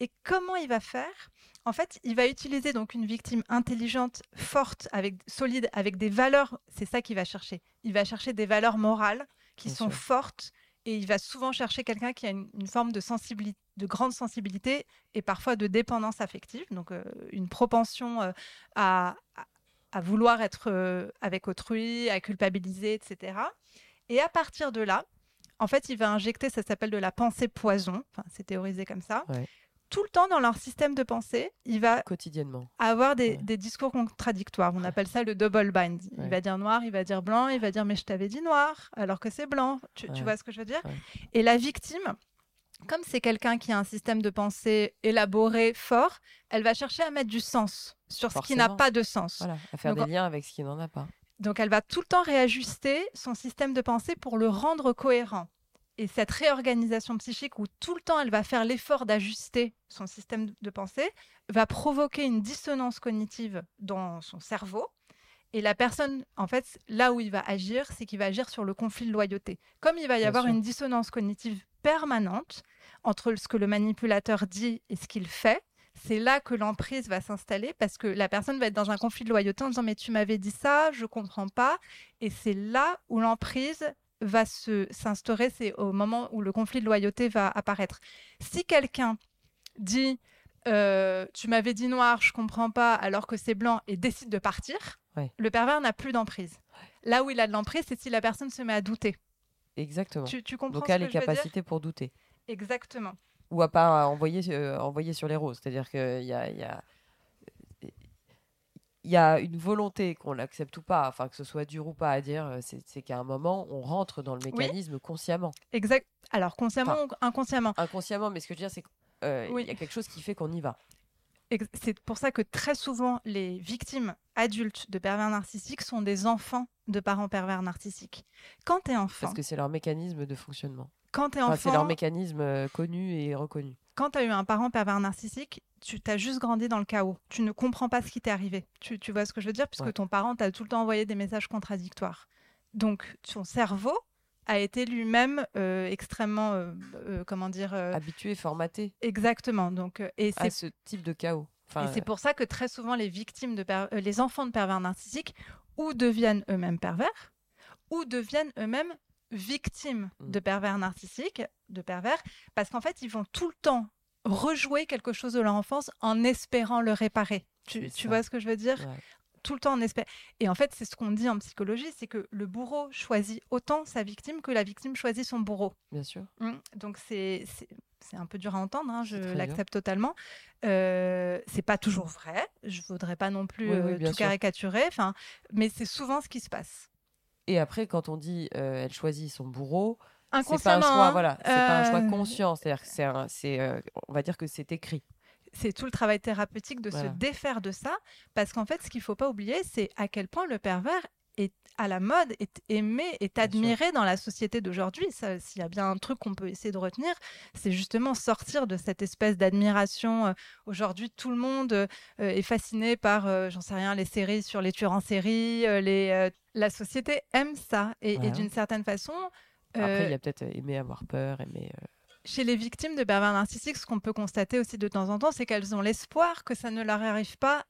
Et comment il va faire? En fait, il va utiliser donc une victime intelligente, forte, avec solide, avec des valeurs. C'est ça qu'il va chercher. Il va chercher des valeurs morales qui sont fortes et il va souvent chercher quelqu'un qui a une, forme de sensibilité, de grande sensibilité et parfois de dépendance affective, donc euh, une propension euh, à, à, vouloir être euh, avec autrui, à culpabiliser, etc. Et à partir de là, en fait, il va injecter, ça s'appelle de la pensée poison, enfin, c'est théorisé comme ça. Tout le temps dans leur système de pensée, il va quotidiennement. avoir des, discours contradictoires. On appelle ça le double bind. Il va dire noir, il va dire blanc, il va dire mais je t'avais dit noir alors que c'est blanc. Tu, vois ce que je veux dire? Et la victime, comme c'est quelqu'un qui a un système de pensée élaboré, fort, elle va chercher à mettre du sens sur ce qui n'a pas de sens. Voilà, à faire Donc, des liens avec ce qui n'en a pas. Donc elle va tout le temps réajuster son système de pensée pour le rendre cohérent. Et cette réorganisation psychique où tout le temps elle va faire l'effort d'ajuster son système de pensée va provoquer une dissonance cognitive dans son cerveau. Et la personne, en fait, là où il va agir, c'est qu'il va agir sur le conflit de loyauté. Comme il va y Bien avoir sûr. une dissonance cognitive permanente entre ce que le manipulateur dit et ce qu'il fait, c'est là que l'emprise va s'installer parce que la personne va être dans un conflit de loyauté en disant mais tu m'avais dit ça, je comprends pas et c'est là où l'emprise va se s'instaurer, c'est au moment où le conflit de loyauté va apparaître. Si quelqu'un dit euh, tu m'avais dit noir, je comprends pas alors que c'est blanc et décide de partir, Ouais. le pervers n'a plus d'emprise. Là où il a de l'emprise, c'est si la personne se met à douter. Exactement. Tu, tu comprends Donc, ce a les capacités pour douter. Exactement. Ou à pas envoyer, euh, envoyer sur les roses. C'est-à-dire qu'il y a, y, a, il y a une volonté qu'on l'accepte ou pas, enfin que ce soit dur ou pas à dire, euh, c'est qu'à un moment, on rentre dans le mécanisme consciemment. Exact. Alors consciemment ou inconsciemment? Inconsciemment, mais ce que je veux dire, c'est qu'il Oui. y a quelque chose qui fait qu'on y va. C'est pour ça que très souvent, les victimes adultes de pervers narcissiques sont des enfants de parents pervers narcissiques. Quand tu es enfant, Parce que c'est leur mécanisme de fonctionnement. Quand tu es Enfin, c'est leur enfant, mécanisme euh, connu et reconnu. quand tu as eu un parent pervers narcissique, tu t'as juste grandi dans le chaos. Tu ne comprends pas ce qui t'est arrivé. Tu, tu vois ce que je veux dire? Puisque Ouais. ton parent t'a tout le temps envoyé des messages contradictoires. Donc, ton cerveau a été lui-même euh, extrêmement, euh, comment dire, Habitué, formaté exactement. Donc, et à ce type de chaos. Enfin, Et c'est pour ça que très souvent les victimes de per- les enfants de pervers narcissiques ou deviennent eux-mêmes pervers ou deviennent eux-mêmes victimes Mm. de pervers narcissiques, de pervers, parce qu'en fait ils vont tout le temps rejouer quelque chose de leur enfance en espérant le réparer. Tu, vois ce que je veux dire? Ouais. Tout le temps en espérant. Et en fait c'est ce qu'on dit en psychologie, c'est que le bourreau choisit autant sa victime que la victime choisit son bourreau. bien sûr. Mm. Donc c'est c'est- un peu dur à entendre, hein, je l'accepte totalement. Euh, c'est pas toujours vrai, je voudrais pas non plus Oui, oui, euh, tout sûr. caricaturer, enfin, mais c'est souvent ce qui se passe. Et après, quand on dit euh, elle choisit son bourreau, c'est pas un choix, hein, voilà, c'est pas un choix euh, conscient. C'est-à-dire que c'est, euh, on va dire que c'est écrit. c'est tout le travail thérapeutique de Voilà. se défaire de ça, parce qu'en fait, ce qu'il faut pas oublier, c'est à quel point le pervers est à la mode, est aimé, est admiré dans la société d'aujourd'hui. S'il y a bien un truc qu'on peut essayer de retenir, c'est justement sortir de cette espèce d'admiration. Euh, Aujourd'hui, tout le monde euh, est fasciné par, euh, j'en sais rien, les séries sur les tueurs en série. les, la société aime ça, et, d'une certaine façon. Après, euh, il y a peut-être aimé avoir peur, aimer. euh, chez les victimes de pervers narcissiques, ce qu'on peut constater aussi de temps en temps, c'est qu'elles ont l'espoir que ça ne leur arrive pas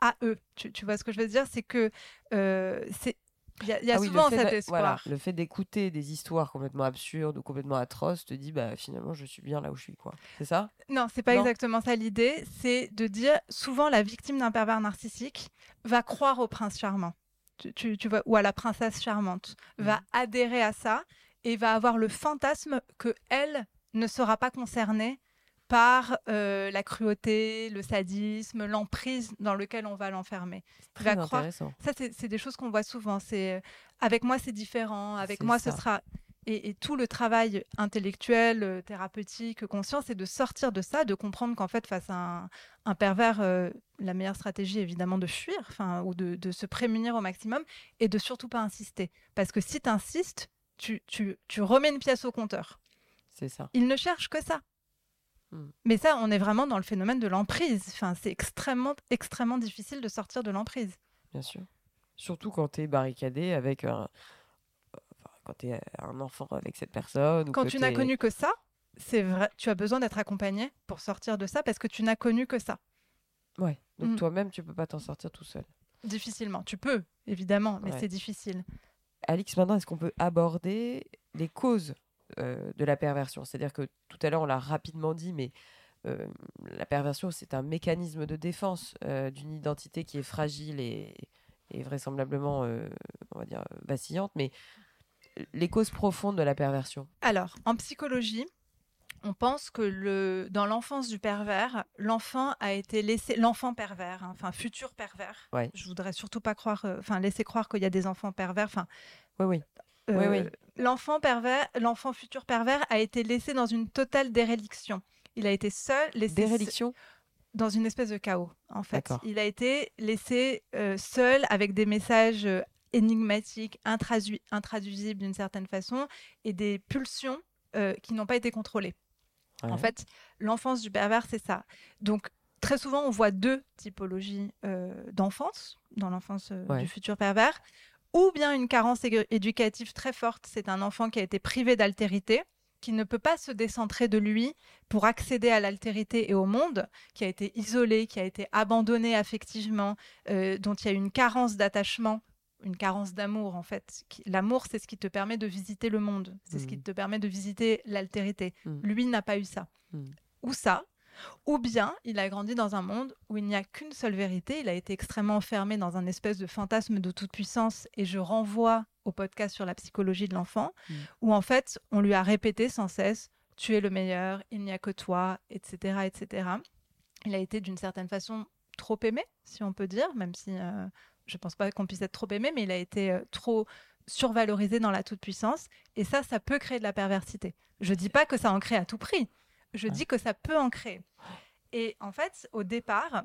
à eux. Tu, tu vois ce que je veux dire? C'est que euh, c'est il y a, y a Ah oui, souvent cet espoir. voilà, le fait d'écouter des histoires complètement absurdes ou complètement atroces te dit bah finalement je suis bien là où je suis quoi. C'est ça? Non, c'est pas Non? exactement ça l'idée. C'est de dire souvent la victime d'un pervers narcissique va croire au prince charmant, tu, tu- tu vois, ou à la princesse charmante, va Mhm. adhérer à ça et va avoir le fantasme que elle ne sera pas concernée par euh, la cruauté, le sadisme, l'emprise dans lequel on va l'enfermer. Très va croire- intéressant. Ça, c'est des choses qu'on voit souvent. C'est euh, avec moi, c'est différent. Avec moi, ça. ce sera. Et, et tout le travail intellectuel, euh, thérapeutique, conscient, c'est de sortir de ça, de comprendre qu'en fait, face à un, un pervers, euh, la meilleure stratégie, évidemment, de fuir, enfin, ou de, de se prémunir au maximum, et de surtout pas insister. Parce que si tu insistes, tu, tu, tu remets une pièce au compteur. C'est ça. Il ne cherche que ça. Hmm. Mais ça, on est vraiment dans le phénomène de l'emprise. Enfin, c'est extrêmement, extrêmement difficile de sortir de l'emprise. Bien sûr. Surtout quand tu es barricadé avec un. Quand tu es un enfant avec cette personne. Quand tu n'as connu que ça, c'est vrai, tu as besoin d'être accompagné pour sortir de ça parce que tu n'as connu que ça. Ouais. Donc Mm. toi-même, tu peux pas t'en sortir tout seul. Difficilement. Tu peux, évidemment, mais Ouais. c'est difficile. Alix, maintenant, est-ce qu'on peut aborder les causes euh, de la perversion? C'est-à-dire que tout à l'heure, on l'a rapidement dit, mais euh, la perversion, c'est un mécanisme de défense euh, d'une identité qui est fragile et, et vraisemblablement, euh, on va dire, vacillante. Mais les causes profondes de la perversion. Alors, en psychologie, on pense que le, dans l'enfance du pervers, l'enfant a été laissé, l'enfant pervers, hein, enfin futur pervers. Ouais. Je voudrais surtout pas croire, euh, enfin laisser croire qu'il y a des enfants pervers. Enfin, Oui, oui. euh, Oui, oui. l'enfant pervers, l'enfant futur pervers a été laissé dans une totale déréliction. Il a été seul, laissé Déréliction? dans une espèce de chaos, en fait. Il a été laissé euh, seul avec des messages énigmatiques, intradu- intraduisibles d'une certaine façon, et des pulsions euh, qui n'ont pas été contrôlées. En fait, l'enfance du pervers, c'est ça. Donc, très souvent, on voit deux typologies euh, d'enfance dans l'enfance euh, Ouais. du futur pervers. Ou bien une carence éducative très forte. C'est un enfant qui a été privé d'altérité, qui ne peut pas se décentrer de lui pour accéder à l'altérité et au monde, qui a été isolé, qui a été abandonné affectivement, euh, dont il y a une carence d'attachement, une carence d'amour en fait. L'amour, c'est ce qui te permet de visiter le monde, c'est ce qui Mhm. te permet de visiter l'altérité. Mhm. Lui n'a pas eu ça. Mhm. Ou ça, ou bien il a grandi dans un monde où il n'y a qu'une seule vérité, il a été extrêmement enfermé dans un espèce de fantasme de toute puissance, et je renvoie au podcast sur la psychologie de l'enfant, où en fait on lui a répété sans cesse, tu es le meilleur, il n'y a que toi, etc. etc. Il a été d'une certaine façon trop aimé, si on peut dire, même si euh, je pense pas qu'on puisse être trop aimé, mais il a été euh, trop survalorisé dans la toute-puissance. Et ça, ça peut créer de la perversité. Je dis pas que ça en crée à tout prix. Je dis que ça peut en créer. Et en fait, au départ,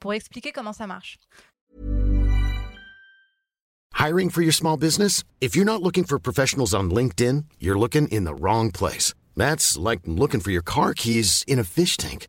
pour expliquer comment ça marche, Hiring for your small business? If you're not looking for professionals on LinkedIn, you're looking in the wrong place. That's like looking for your car keys in a fish tank.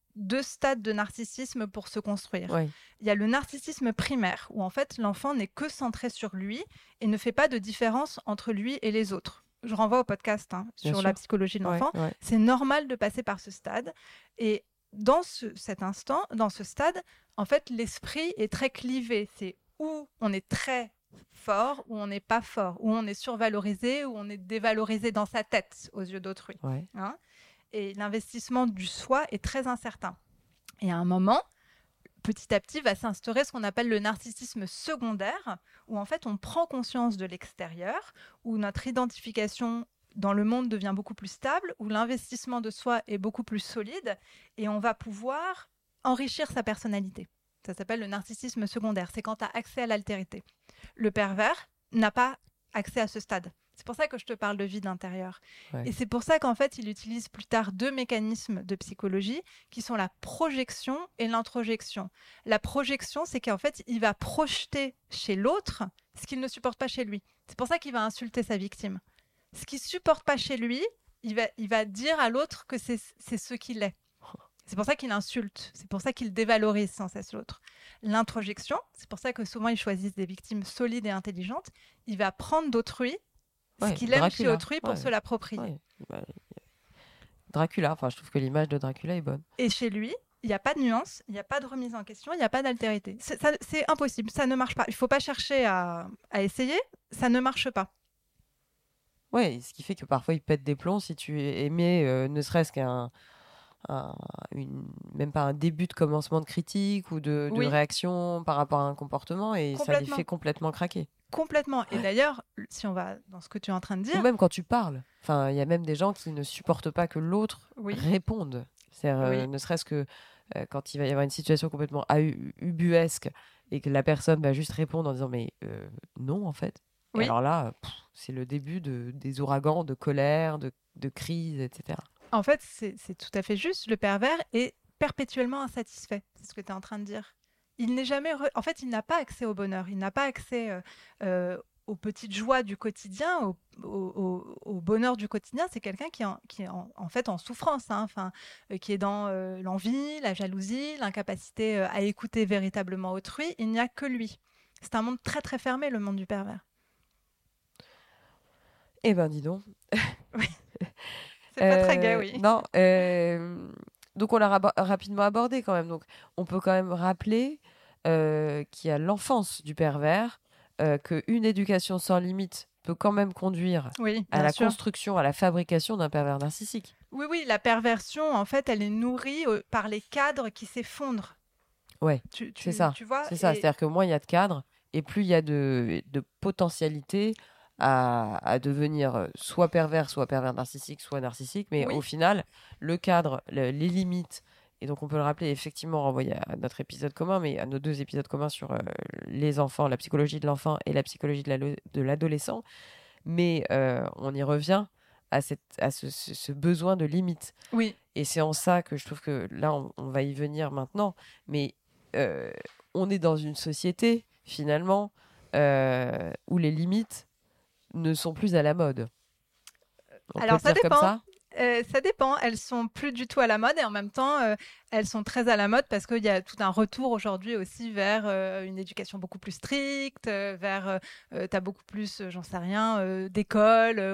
deux stades de narcissisme pour se construire. Il y a le narcissisme primaire, où en fait l'enfant n'est que centré sur lui et ne fait pas de différence entre lui et les autres. Je renvoie au podcast hein, sur sûr. la psychologie de Ouais, l'enfant. ouais. C'est normal de passer par ce stade. Et dans ce, cet instant, dans ce stade, en fait, l'esprit est très clivé. C'est où on est très fort, où on n'est pas fort, où on est survalorisé, où on est dévalorisé dans sa tête aux yeux d'autrui Ouais. hein. Et l'investissement du soi est très incertain. Et à un moment, petit à petit, va s'instaurer ce qu'on appelle le narcissisme secondaire, où en fait on prend conscience de l'extérieur, où notre identification dans le monde devient beaucoup plus stable, où l'investissement de soi est beaucoup plus solide, et on va pouvoir enrichir sa personnalité. Ça s'appelle le narcissisme secondaire, c'est quand tu as accès à l'altérité. Le pervers n'a pas accès à ce stade. C'est pour ça que je te parle de vide intérieur. Ouais. Et c'est pour ça qu'en fait, il utilise plus tard deux mécanismes de psychologie qui sont la projection et l'introjection. La projection, c'est qu'en fait, il va projeter chez l'autre ce qu'il ne supporte pas chez lui. C'est pour ça qu'il va insulter sa victime. Ce qu'il supporte pas chez lui, il va, il va dire à l'autre que c'est ce qu'il est. C'est pour ça qu'il insulte, c'est pour ça qu'il dévalorise sans cesse l'autre. L'introjection, c'est pour ça que souvent ils choisissent des victimes solides et intelligentes. Il va prendre d'autrui ce qu'il aime chez Dracula, autrui pour ouais. se l'approprier. Ouais. Bah, Dracula, enfin, je trouve que l'image de Dracula est bonne. Et chez lui, il n'y a pas de nuance, il n'y a pas de remise en question, il n'y a pas d'altérité. C'est impossible, ça ne marche pas. Il ne faut pas chercher à, à essayer, ça ne marche pas. Ouais, ce qui fait que parfois il pète des plombs si tu aimais euh, ne serait-ce qu'un un- une- même pas un début de commencement de critique ou de, de Oui. réaction par rapport à un comportement et ça les fait complètement craquer. Complètement. Et d'ailleurs, si on va dans ce que tu es en train de Ou dire, même quand tu parles. Enfin, il y a même des gens qui ne supportent pas que l'autre Oui. réponde. Euh, ne serait-ce que euh, quand il va y avoir une situation complètement ubuesque et que la personne va juste répondre en disant mais euh, non en fait. Et alors là, c'est le début de, des ouragans, de colère, de, de crise, etc. en fait, c'est tout à fait juste. Le pervers est perpétuellement insatisfait. C'est ce que tu es en train de dire. Il n'est jamais. re- En fait, il n'a pas accès au bonheur. Il n'a pas accès euh, euh, aux petites joies du quotidien, au, au- au- au bonheur du quotidien. C'est quelqu'un qui, est en- qui est en, en fait en souffrance, hein. enfin, euh, qui est dans euh, l'envie, la jalousie, l'incapacité euh, à écouter véritablement autrui. Il n'y a que lui. C'est un monde très très fermé, le monde du pervers. Eh ben dis donc. C'est pas très Euh, gai, oui. Non. euh, donc on l'a rapidement abordé quand même. Donc on peut quand même rappeler euh, qu'il y a l'enfance du pervers, euh, qu'une éducation sans limite peut quand même conduire Oui, à la sûr. construction, à la fabrication d'un pervers narcissique. Oui, oui, la perversion, en fait, elle est nourrie euh, par les cadres qui s'effondrent. Ouais, c'est ça. Tu vois C'est ça, c'est-à-dire que moins il y a de cadres et plus il y a de, de potentialité à, à devenir euh, soit pervers, soit pervers narcissique, soit narcissique. Mais Oui. au final, le cadre, le- les limites, et donc on peut le rappeler effectivement renvoyer à notre épisode commun, mais à nos deux épisodes communs sur euh, les enfants, la psychologie de l'enfant et la psychologie de la- de l'adolescent. Mais euh, on y revient à, cette, à ce, ce- ce besoin de limite. Oui, Et c'est en ça que je trouve que là, on, on va y venir maintenant. Mais euh, on est dans une société, finalement, où les limites ne sont plus à la mode. On Alors, ça dire comme dépend. ça Euh, ça dépend. Elles sont plus du tout à la mode et en même temps, euh, elles sont très à la mode parce qu'il y a tout un retour aujourd'hui aussi vers euh, une éducation beaucoup plus stricte, vers euh, tu as beaucoup plus, j'en sais rien, euh,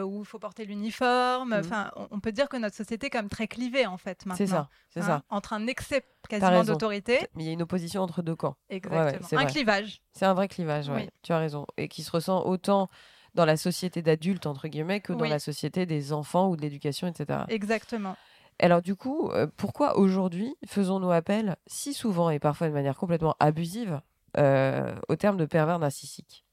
où il faut porter l'uniforme. Mhm. Enfin, on, on peut dire que notre société est comme très clivée en fait maintenant. C'est ça, c'est hein, ça. Entre un excès quasiment d'autorité, Mais il y a une opposition entre deux camps. exactement, c'est un vrai. clivage. C'est un vrai clivage, ouais. Oui. tu as raison. Et qui se ressent autant dans la société d'adultes, entre guillemets, que dans la société des enfants ou de l'éducation, etc. Exactement. Alors du coup, euh, pourquoi aujourd'hui faisons-nous appel si souvent et parfois de manière complètement abusive euh, au terme de pervers narcissique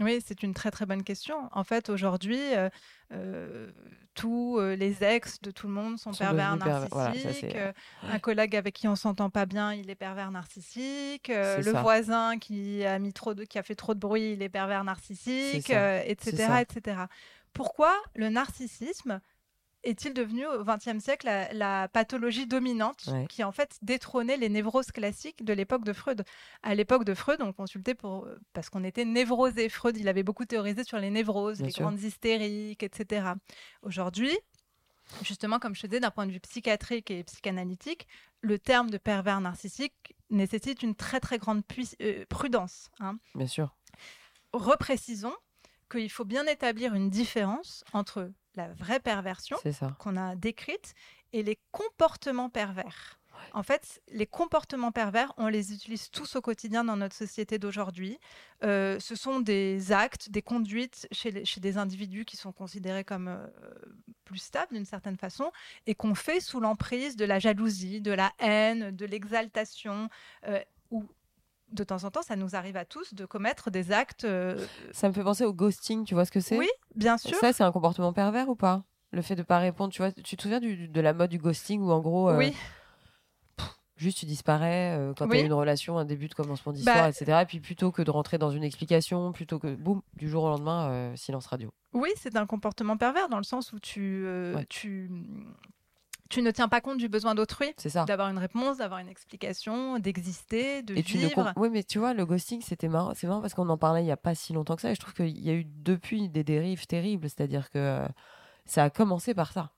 Oui, c'est une très très bonne question. En fait, aujourd'hui, euh, euh, tous euh, les ex de tout le monde sont, Sont pervers narcissiques. Voilà, ça, Euh, un collègue avec qui on s'entend pas bien, il est pervers narcissique. Le ça. voisin qui a mis trop de, qui a fait trop de bruit, il est pervers narcissique, etc., etc. Pourquoi le narcissisme est-il devenu au XXe siècle la, la pathologie dominante Ouais. qui en fait détrônait les névroses classiques de l'époque de Freud? À l'époque de Freud, on consultait pour parce qu'on était névrosé. Freud, il avait beaucoup théorisé sur les névroses, Bien les sûr. grandes hystériques, etc. Aujourd'hui, justement, comme je te disais, d'un point de vue psychiatrique et psychanalytique, le terme de pervers narcissique nécessite une très très grande euh, prudence. hein. Bien sûr. Reprécisons qu'il faut bien établir une différence entre la vraie perversion qu'on a décrite et les comportements pervers. En fait, les comportements pervers, on les utilise tous au quotidien dans notre société d'aujourd'hui. Euh, ce sont des actes, des conduites chez, les- chez des individus qui sont considérés comme euh, plus stables d'une certaine façon et qu'on fait sous l'emprise de la jalousie, de la haine, de l'exaltation, euh, ou de temps en temps, ça nous arrive à tous de commettre des actes. euh, Ça me fait penser au ghosting, tu vois ce que c'est? Oui, bien sûr. Ça, c'est un comportement pervers ou pas? Le fait de pas répondre, tu vois, tu te souviens du- de la mode du ghosting où en gros, euh, oui, juste tu disparais euh, quand tu as une relation, un début de commencement d'histoire, Bah, etc. Et puis plutôt que de rentrer dans une explication, plutôt que boum, du jour au lendemain, euh, silence radio. Oui, c'est un comportement pervers dans le sens où tu, euh, Ouais. tu, tu ne tiens pas compte du besoin d'autrui, C'est ça. d'avoir une réponse, d'avoir une explication, d'exister, de Et tu vivre. com- Oui, mais tu vois, le ghosting, c'était marrant. C'est marrant parce qu'on en parlait il y a pas si longtemps que ça. Et je trouve qu'il y a eu depuis des dérives terribles. C'est-à-dire que euh, ça a commencé par ça.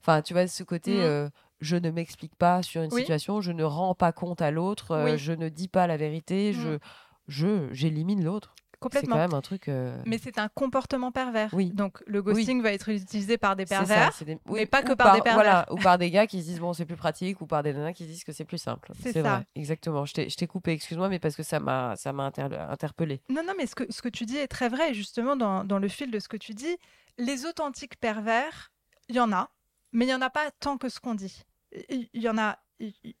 Enfin, tu vois, ce côté, Mhm. euh, je ne m'explique pas sur une Oui. situation, je ne rends pas compte à l'autre, euh, Oui. je ne dis pas la vérité, je, Mhm. je, j'élimine l'autre. C'est quand Complètement. même un truc. euh, Mais c'est un comportement pervers. Oui. Donc le ghosting va être utilisé par des ça, pervers. des- mais pas que par des pervers. Voilà, ou par des gars qui se disent bon, c'est plus pratique, ou par des nanas qui se disent que c'est plus simple. C'est ça. vrai, exactement. Je t'ai coupé, excuse-moi, mais parce que ça m'a ça m'a inter- interpellé. Non, non, mais ce que, ce que tu dis est très vrai. Et justement, dans, dans le fil de ce que tu dis, les authentiques pervers, il y en a, mais il n'y en a pas tant que ce qu'on dit. Il y en a,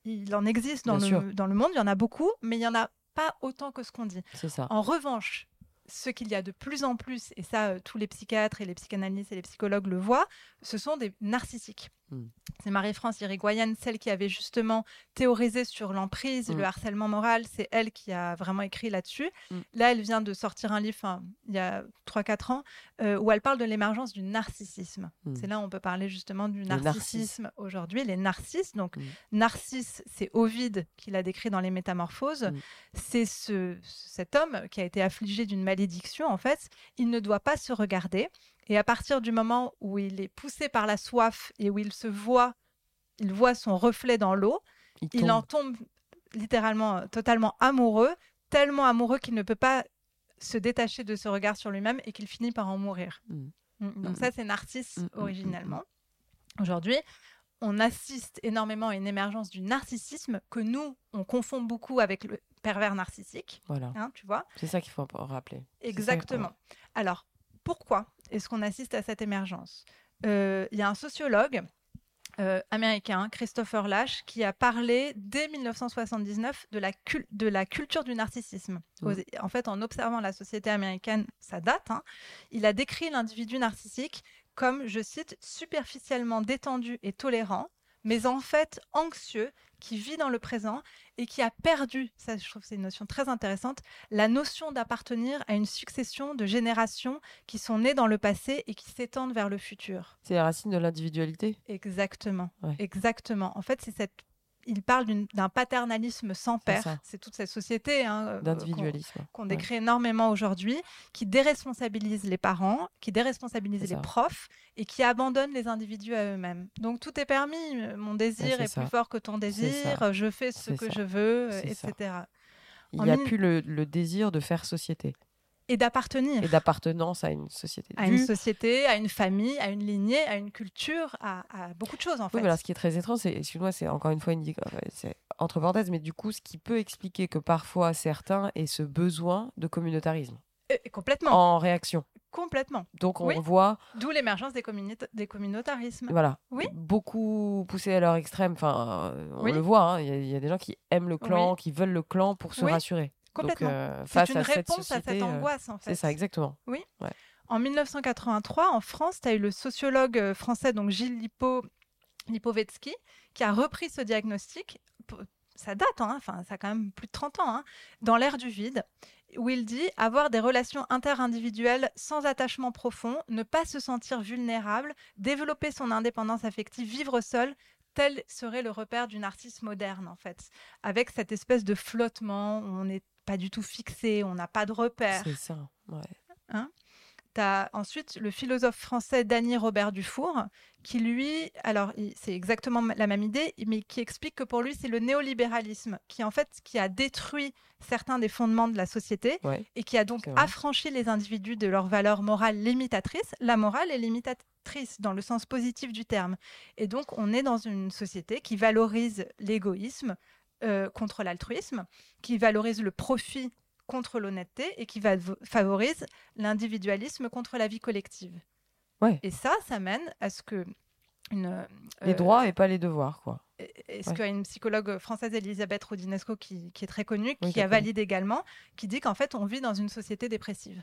il, en existe dans Bien sûr. le, dans le monde, il y en a beaucoup, mais il n'y en a pas autant que ce qu'on dit. C'est ça. En revanche, ce qu'il y a de plus en plus, et ça, euh, tous les psychiatres et les psychanalystes et les psychologues le voient, ce sont des narcissiques. Mm. C'est Marie-France Irigoyen, celle qui avait justement théorisé sur l'emprise, Mm. le harcèlement moral. C'est elle qui a vraiment écrit là-dessus. Mm. Là, elle vient de sortir un livre, il y a 3-4 ans, euh, où elle parle de l'émergence du narcissisme. C'est là où on peut parler justement du narcissisme aujourd'hui. Les narcisses, donc. Narcisse, c'est Ovide qui l'a décrit dans les Métamorphoses. C'est ce, cet homme qui a été affligé d'une malédiction, en fait. Il ne doit pas se regarder. Et à partir du moment où il est poussé par la soif et où il se voit, il voit son reflet dans l'eau, Il en tombe littéralement euh, totalement amoureux, tellement amoureux qu'il ne peut pas se détacher de ce regard sur lui-même et qu'il finit par en mourir. Mm. Mm, Donc Mm. ça, c'est Narcisse originellement. Aujourd'hui, on assiste énormément à une émergence du narcissisme que nous, on confond beaucoup avec le pervers narcissique, Voilà. hein, tu vois. C'est ça qu'il faut rappeler. Exactement. Alors, Pourquoi est-ce qu'on assiste à cette émergence Euh, Il y a un sociologue euh, américain, Christopher Lash, qui a parlé dès 1979 de la, cul- de la culture du narcissisme. Aux- En fait, en observant la société américaine, ça date, hein, il a décrit l'individu narcissique comme, je cite, superficiellement détendu et tolérant, mais en fait anxieux, qui vit dans le présent et qui a perdu, ça je trouve que c'est une notion très intéressante, la notion d'appartenir à une succession de générations qui sont nées dans le passé et qui s'étendent vers le futur. C'est la racine de l'individualité. Exactement. Ouais. Exactement. En fait, c'est cette. Il parle d'un paternalisme sans père. C'est toute cette société hein, euh, qu'on- D'individualisme. qu'on Ouais. décrit énormément aujourd'hui, qui déresponsabilise les parents, qui déresponsabilise les profs et qui abandonne les individus à eux-mêmes. Donc tout est permis. Mon désir c'est est plus fort que ton désir. Je fais ce que ça. je veux, ça. etc. Il n'y a mille- plus le, le désir de faire société Et d'appartenir et d'appartenance à une société. à une société, à une famille, à une lignée, à une culture, à, à beaucoup de choses en fait. Oui, mais alors ce qui est très étrange, c'est, excuse-moi, c'est encore une fois une enfin, c'est entre parenthèses, mais du coup, ce qui peut expliquer que parfois certains aient ce besoin de communautarisme Euh, complètement, en réaction. complètement. Donc on Oui. voit, D'où l'émergence des, communautarismes. voilà, Oui. beaucoup poussés à leur extrême. Enfin, euh, on Oui. le voit, hein, il y, a- il y a des gens qui aiment le clan, Oui. qui veulent le clan pour se rassurer. Complètement. Euh, c'est une à cette réponse société, à cette euh, angoisse en fait. c'est ça, exactement. En 1983, en France, tu as eu le sociologue euh, français donc Gilles Lipo, Lipovetsky qui a repris ce diagnostic. Ça date, hein, enfin, ça a quand même plus de 30 ans, hein, dans l'ère du vide, où il dit avoir des relations interindividuelles sans attachement profond, ne pas se sentir vulnérable, développer son indépendance affective, vivre seul, tel serait le repère du narcisse moderne, en fait. Avec cette espèce de flottement, où on n'est pas du tout fixé, on n'a pas de repère. C'est ça. Ouais. Tu as ensuite le philosophe français Dany Robert Dufour, qui lui, alors c'est exactement la même idée, mais qui explique que pour lui, c'est le néolibéralisme qui, en fait, qui a détruit certains des fondements de la société Ouais. et qui a donc affranchi les individus de leurs valeurs morales limitatrices. La morale est limitatrice dans le sens positif du terme. Et donc, on est dans une société qui valorise l'égoïsme euh, contre l'altruisme, qui valorise le profit contre l'honnêteté et qui va favorise l'individualisme contre la vie collective. Ouais. Et ça, ça mène à ce que une, Les euh, droits et pas les devoirs, quoi. est-ce Ouais. qu'il y a une psychologue française, Elisabeth Rodinesco, qui, qui est très connue, qui a validé également, qui dit qu'en fait, on vit dans une société dépressive.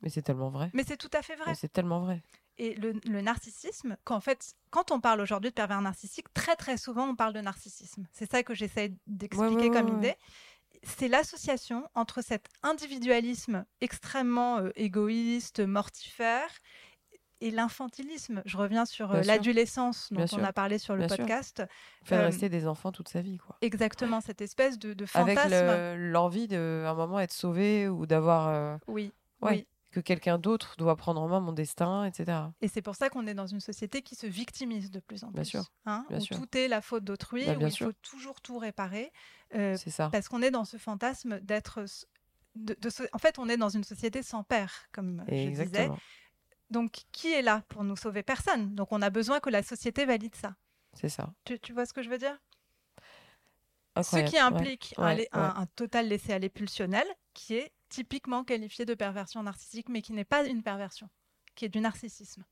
Mais c'est tellement vrai. Mais c'est tout à fait vrai. C'est tellement vrai. Et le, le narcissisme, qu'en fait, quand on parle aujourd'hui de pervers narcissique, très très souvent on parle de narcissisme. C'est ça que j'essaie d'expliquer Ouais, ouais, comme idée. C'est l'association entre cet individualisme extrêmement euh, égoïste, mortifère, et l'infantilisme. Je reviens sur euh, l'adolescence dont Bien on sûr. a parlé sur le Bien podcast. Faire Euh, rester des enfants toute sa vie, quoi. Exactement, cette espèce de, de Avec fantasme. le- l'envie de, à un moment, être sauvé ou d'avoir Oui, Ouais. oui. Que quelqu'un d'autre doit prendre en main mon destin, etc. Et c'est pour ça qu'on est dans une société qui se victimise de plus en Bien plus. sûr, hein, bien où sûr. tout est la faute d'autrui, Bah, où il sûr. faut toujours tout réparer. euh, C'est ça. parce qu'on est dans ce fantasme d'être. De, de En fait, on est dans une société sans père, comme je disais. Exactement. Donc, qui est là pour nous sauver? Personne. Donc, on a besoin que la société valide ça. C'est ça. Tu, tu vois ce que je veux dire? Incroyable. Ce qui implique un, ouais, la- ouais. un- un total laisser-aller pulsionnel, qui est typiquement qualifié de perversion narcissique, mais qui n'est pas une perversion, qui est du narcissisme.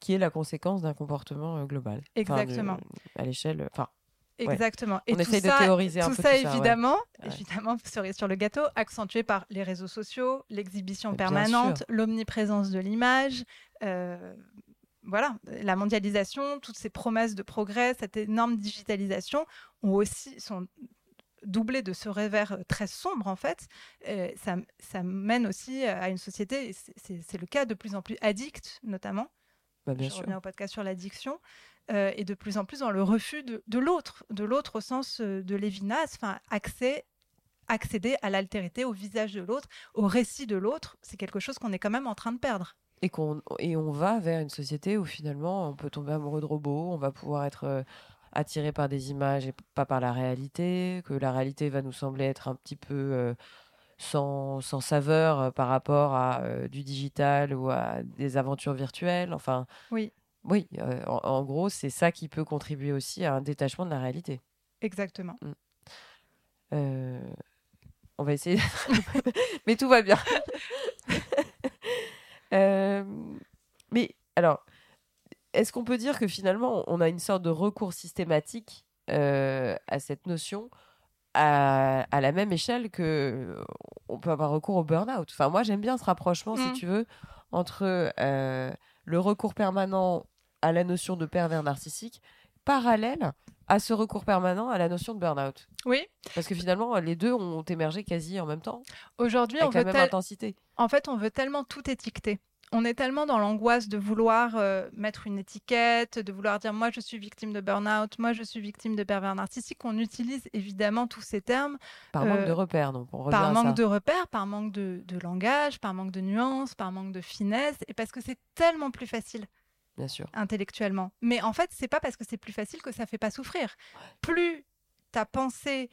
Qui est la conséquence d'un comportement euh, global. Enfin, de- Exactement. à l'échelle. Enfin, Ouais. Exactement. Et On tout essaye de ça, théoriser un tout peu ça, tout ça, évidemment, Ouais. évidemment, cerise sur le gâteau, accentué par les réseaux sociaux, l'exhibition permanente, l'omniprésence de l'image, euh, voilà, la mondialisation, toutes ces promesses de progrès, cette énorme digitalisation ont aussi sont doublées de ce revers euh, très sombre en fait. Euh, ça, ça mène aussi à une société, c'est- le cas de plus en plus addicte notamment bah, bien je sûr. reviens au podcast sur l'addiction, euh, et de plus en plus dans le refus de, l'autre, de l'autre au sens euh, de Lévinas, enfin accès, accéder à l'altérité, au visage de l'autre, au récit de l'autre, c'est quelque chose qu'on est quand même en train de perdre. Et, qu'on, et on va vers une société où finalement on peut tomber amoureux de robots, on va pouvoir être euh, attiré par des images et pas par la réalité, que la réalité va nous sembler être un petit peu euh, sans, sans saveur euh, par rapport à euh, du digital ou à des aventures virtuelles. Enfin, Oui. oui en, en gros, c'est ça qui peut contribuer aussi à un détachement de la réalité. Exactement. Euh, on va essayer. Mais tout va bien. Euh, alors, est-ce qu'on peut dire que finalement, on a une sorte de recours systématique euh, à cette notion à, à la même échelle que euh, on peut avoir recours au burn-out? Enfin, moi, j'aime bien ce rapprochement, si Mm. tu veux, entre euh, le recours permanent à la notion de pervers narcissique, parallèle à ce recours permanent à la notion de burn-out. Oui, Parce que finalement, les deux ont émergé quasi en même temps, aujourd'hui, on avec la veut même tel- intensité. En fait, on veut tellement tout étiqueter. On est tellement dans l'angoisse de vouloir euh, mettre une étiquette, de vouloir dire moi je suis victime de burn-out, moi je suis victime de pervers narcissique, qu'on utilise évidemment tous ces termes Par manque Euh, de repères, donc on par manque ça. de repères, par manque de, de langage, par manque de nuances, par manque de finesse, et parce que c'est tellement plus facile Bien sûr. intellectuellement. Mais en fait, c'est pas parce que c'est plus facile que ça fait pas souffrir. Plus ta pensée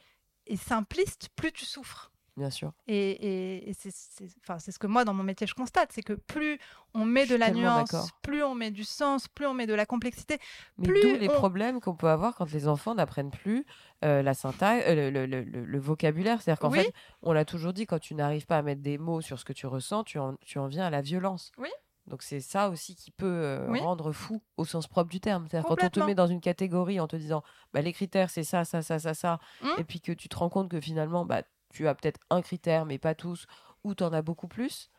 est simpliste, plus tu souffres. Bien sûr. Et, et- et c'est ce que moi, dans mon métier, je constate, c'est que plus on met de la nuance, plus on met du sens, plus on met de la complexité. Mais Plus d'où les on- problèmes qu'on peut avoir quand les enfants n'apprennent plus euh, la syntaxe, euh, le, le- le- le vocabulaire. C'est-à-dire qu'en Oui. fait, on l'a toujours dit, quand tu n'arrives pas à mettre des mots sur ce que tu ressens, tu en, tu en viens à la violence. Oui. Donc c'est ça aussi qui peut euh, Oui. rendre fou au sens propre du terme. C'est-à-dire quand on te met dans une catégorie en te disant bah, les critères c'est ça, ça, ça, ça, ça, Hum. et puis que tu te rends compte que finalement bah, tu as peut-être un critère mais pas tous, ou tu en as beaucoup plus,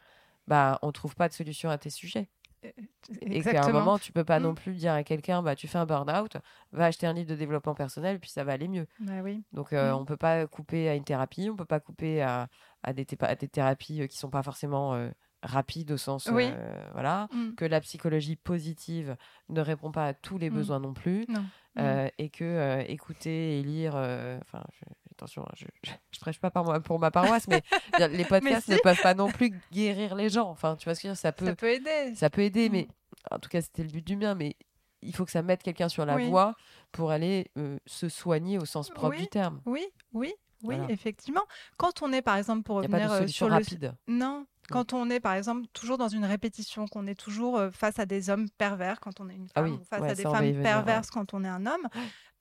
bah on trouve pas de solution à tes sujets. Et qu'à un Exactement. moment, tu peux pas Mm. non plus dire à quelqu'un, bah, tu fais un burn-out, va acheter un livre de développement personnel, puis ça va aller mieux. Bah oui. Donc, euh, Mm. on peut pas couper à une thérapie, on peut pas couper à, à, des, thé- à des thérapies euh, qui sont pas forcément euh, rapides au sens, Oui. euh, voilà, Mm. que la psychologie positive ne répond pas à tous les Mm. besoins non plus, Non. Euh, et que euh, écouter et lire, euh, enfin, je- attention, hein, je, je, je prêche pas par moi, pour ma paroisse, mais les podcasts ne si. peuvent pas non plus guérir les gens. Enfin, tu vois ce que je veux dire, ça peut, Ça peut aider. ça peut aider, Mm. mais en tout cas, c'était le but du mien. Mais il faut que ça mette quelqu'un sur la Oui. voie pour aller euh, se soigner au sens propre Oui. du terme. Oui, oui, oui, Voilà. effectivement. Quand on est, par exemple, pour a pas revenir de euh, solution sur le rapide. Non. Quand on est, par exemple, toujours dans une répétition, qu'on est toujours euh, face à des hommes pervers quand on est une Ah femme, oui, ou face ouais, à des femmes venir, ouais. perverses quand on est un homme,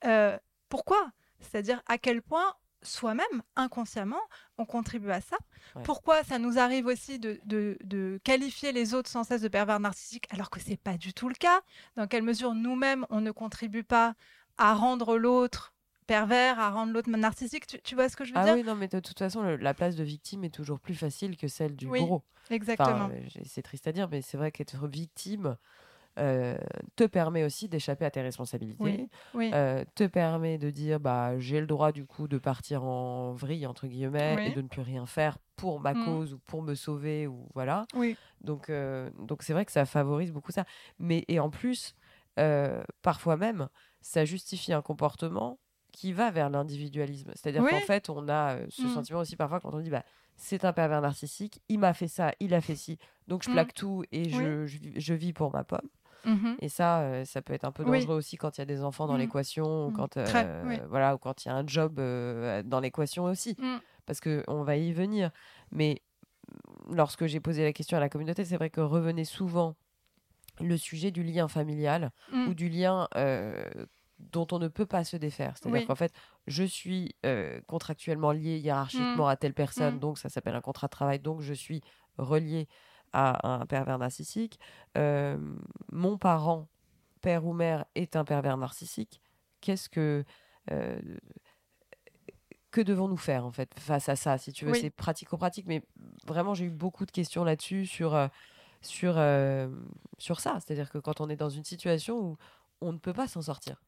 euh, pourquoi? C'est-à-dire à quel point soi-même, inconsciemment, on contribue à ça. Ouais. Pourquoi ça nous arrive aussi de, de- de qualifier les autres sans cesse de pervers narcissiques alors que c'est pas du tout le cas? Dans quelle mesure nous-mêmes, on ne contribue pas à rendre l'autre pervers, à rendre l'autre narcissique? Tu, tu vois ce que je veux Ah dire? oui, non, mais de toute façon, le- la place de victime est toujours plus facile que celle du Oui, gros. Exactement. Enfin, euh, c'est triste à dire, mais c'est vrai qu'être victime euh, te permet aussi d'échapper à tes responsabilités. Oui, oui. euh, te permet de dire bah j'ai le droit du coup de partir en vrille entre guillemets Oui. et de ne plus rien faire pour ma Mm. cause ou pour me sauver ou voilà donc euh, donc c'est vrai que ça favorise beaucoup ça mais et en plus parfois même ça justifie un comportement qui va vers l'individualisme c'est-à-dire qu'en fait on a ce Mm. sentiment aussi parfois quand on dit bah c'est un pervers narcissique il m'a fait ça il a fait ci donc je Mm. plaque tout et je, je, je vis pour ma pomme Mhm. et ça, euh, ça peut être un peu Oui. dangereux aussi quand il y a des enfants dans Mm. l'équation, ou Mm. quand euh, Très, oui. voilà, ou quand il y a un job euh, dans l'équation aussi, Mm. parce que on va y venir. Mais mm, lorsque j'ai posé la question à la communauté, c'est vrai que revenait souvent le sujet du lien familial Mm. ou du lien dont on ne peut pas se défaire. C'est-à-dire Oui. qu'en fait, je suis euh, contractuellement lié hiérarchiquement à telle personne, Mm. donc ça s'appelle un contrat de travail, donc je suis relié à un pervers narcissique. Euh, mon parent, père ou mère, est un pervers narcissique. Qu'est-ce que... euh, que devons-nous faire en fait face à ça Si tu veux, Oui. c'est pratico-pratique, mais vraiment j'ai eu beaucoup de questions là-dessus sur euh, sur sur ça. C'est-à-dire que quand on est dans une situation où on ne peut pas s'en sortir.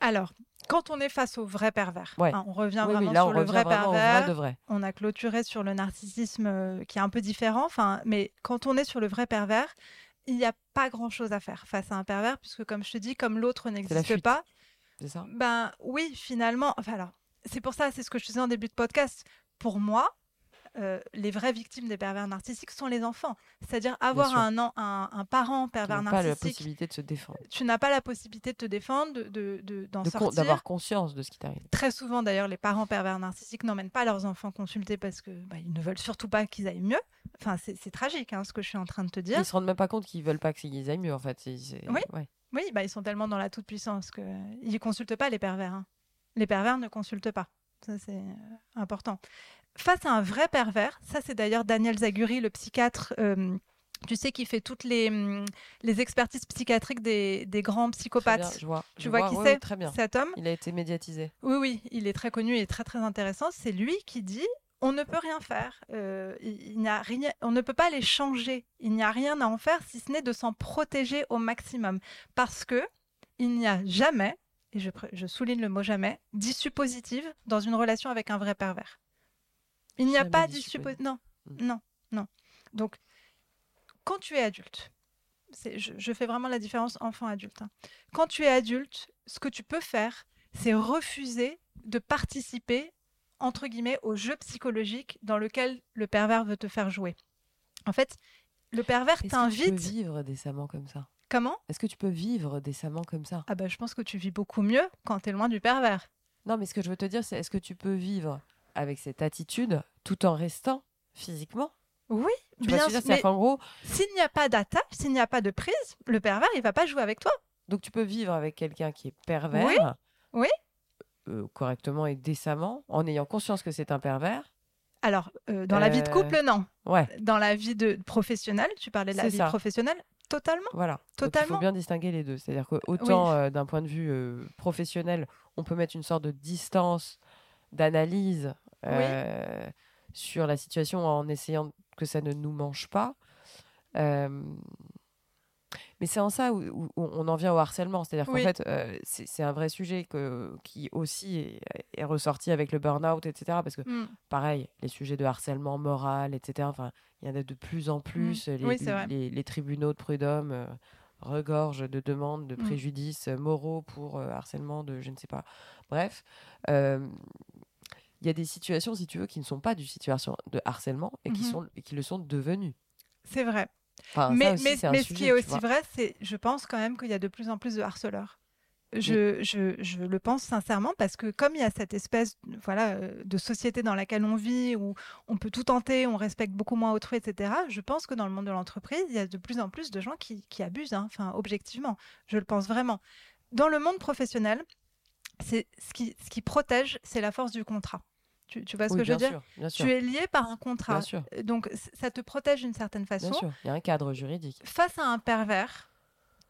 Alors, quand on est face au vrai pervers, Ouais. hein, on revient Oui, oui, vraiment là, sur on le vrai pervers. vrai de vrai. On a clôturé sur le narcissisme euh, qui est un peu différent. Enfin, mais quand on est sur le vrai pervers, il n'y a pas grand-chose à faire face à un pervers, puisque comme je te dis, comme l'autre n'existe pas, ça ben oui, finalement. Enfin alors, c'est pour ça, c'est ce que je disais en début de podcast. Pour moi, euh, les vraies victimes des pervers narcissiques sont les enfants. C'est-à-dire avoir un, an- un, un parent pervers n'ont pas la narcissique. possibilité de se défendre, tu n'as pas la possibilité de te défendre, de, de- de- d'en de sortir. d'avoir conscience de ce qui t'arrive. Très souvent, d'ailleurs, les parents pervers narcissiques n'emmènent pas leurs enfants consulter parce que bah, ils ne veulent surtout pas qu'ils aillent mieux. Enfin, c'est, tragique, hein, ce que je suis en train de te dire. Ils se rendent même pas compte qu'ils veulent pas qu'ils aillent mieux en fait. Oui. ouais. Oui, bah, ils sont tellement dans la toute puissance que ils consultent pas les pervers. hein. Les pervers ne consultent pas. Ça, c'est euh, important. Face à un vrai pervers, ça, c'est d'ailleurs Daniel Zaguri, le psychiatre. euh, Tu sais, qui fait toutes les, hum, les expertises psychiatriques des, des grands psychopathes. bien, je vois. Tu je vois vois, qui c'est Très bien. Cet homme? Il a été médiatisé. Oui, oui, il est très connu et très très intéressant. C'est lui qui dit on ne peut rien faire. Euh, il, a rien, on ne peut pas les changer. Il n'y a rien à en faire si ce n'est de s'en protéger au maximum, parce que il n'y a jamais, et je, je souligne le mot jamais, d'issue positive dans une relation avec un vrai pervers. Il n'y a pas d'issue. Non, Mm. non, non. Donc, quand tu es adulte, c'est- je, je fais vraiment la différence enfant-adulte. hein. Quand tu es adulte, ce que tu peux faire, c'est refuser de participer, entre guillemets, au jeu psychologique dans lequel le pervers veut te faire jouer. En fait, le pervers Est-ce que tu peux t'invite. vivre décemment comme ça? Comment? Est-ce que tu peux vivre décemment comme ça? Ah bah, je pense que tu vis beaucoup mieux quand tu es loin du pervers. Non, mais ce que je veux te dire, c'est est-ce que tu peux vivre avec cette attitude tout en restant physiquement Oui, Tu bien sûr. Gros, S'il n'y a pas d'attache, s'il n'y a pas de prise, le pervers, il va pas jouer avec toi. donc tu peux vivre avec quelqu'un qui est pervers. Oui, oui. euh, correctement et décemment, en ayant conscience que c'est un pervers. Alors, euh, dans la vie de Euh, couple, non. Ouais, Dans la vie de professionnelle, tu parlais de la vie ça. professionnelle, totalement. voilà. Donc, il Totalement. faut bien distinguer les deux. C'est-à-dire que autant d'un point de vue professionnel, on peut mettre une sorte de distance, d'analyse euh, sur la situation en essayant que ça ne nous mange pas. Euh, mais c'est en ça où, où on en vient au harcèlement. C'est-à-dire qu'en Oui. fait, euh, c'est un vrai sujet que, qui aussi est, est ressorti avec le burn-out, etc. Parce que Mm. pareil, les sujets de harcèlement moral, etc. Il y en a de plus en plus. Les, Mm. Oui, c'est vrai. les, les tribunaux de prud'homme regorgent de demandes de Mm. préjudices euh, moraux pour euh, harcèlement de je ne sais pas. Bref, euh, il y a des situations, si tu veux, qui ne sont pas du situation de harcèlement et qui, Mhm. sont, et qui le sont devenues. C'est vrai. Enfin, mais aussi, mais, ce qui est aussi vois. vrai, c'est, je pense quand même qu'il y a de plus en plus de harceleurs. Je, je, je le pense sincèrement parce que comme il y a cette espèce voilà, euh, de société dans laquelle on vit, où on peut tout tenter, on respecte beaucoup moins autrui, etc., je pense que dans le monde de l'entreprise, il y a de plus en plus de gens qui, qui abusent, hein, enfin, objectivement. Je le pense vraiment. Dans le monde professionnel, c'est ce qui, ce qui protège, c'est la force du contrat. Tu, tu vois ce Oui, que je veux dire? sûr, bien sûr, Tu es lié par un contrat. Donc, ça te protège d'une certaine façon bien sûr. Il y a un cadre juridique. face à un pervers,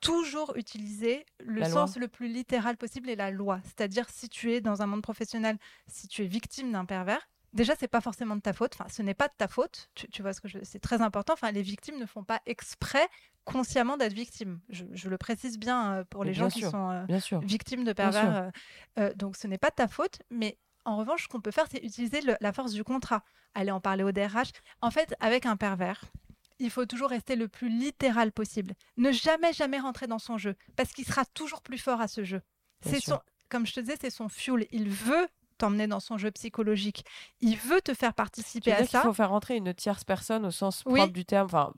toujours utiliser le La sens le plus littéral possible et la loi. C'est-à-dire, si tu es dans un monde professionnel, si tu es victime d'un pervers, déjà, c'est pas forcément de ta faute. Enfin, ce n'est pas de ta faute. Tu, tu vois ce que je C'est très important. Enfin, les victimes ne font pas exprès, consciemment, d'être victimes. Je, je le précise bien euh, pour les bien gens qui sont euh, Bien sûr. victimes de pervers. euh, euh, donc, ce n'est pas de ta faute, mais en revanche, ce qu'on peut faire, c'est utiliser le- la force du contrat. Aller en parler au DRH. En fait, avec un pervers, il faut toujours rester le plus littéral possible. Ne jamais, jamais rentrer dans son jeu, parce qu'il sera toujours plus fort à ce jeu. C'est son, comme je te disais, c'est son fuel. Il veut t'emmener dans son jeu psychologique. Il veut te faire Tu participer veux à ça. faut faire rentrer une tierce personne au sens Oui. propre du terme, enfin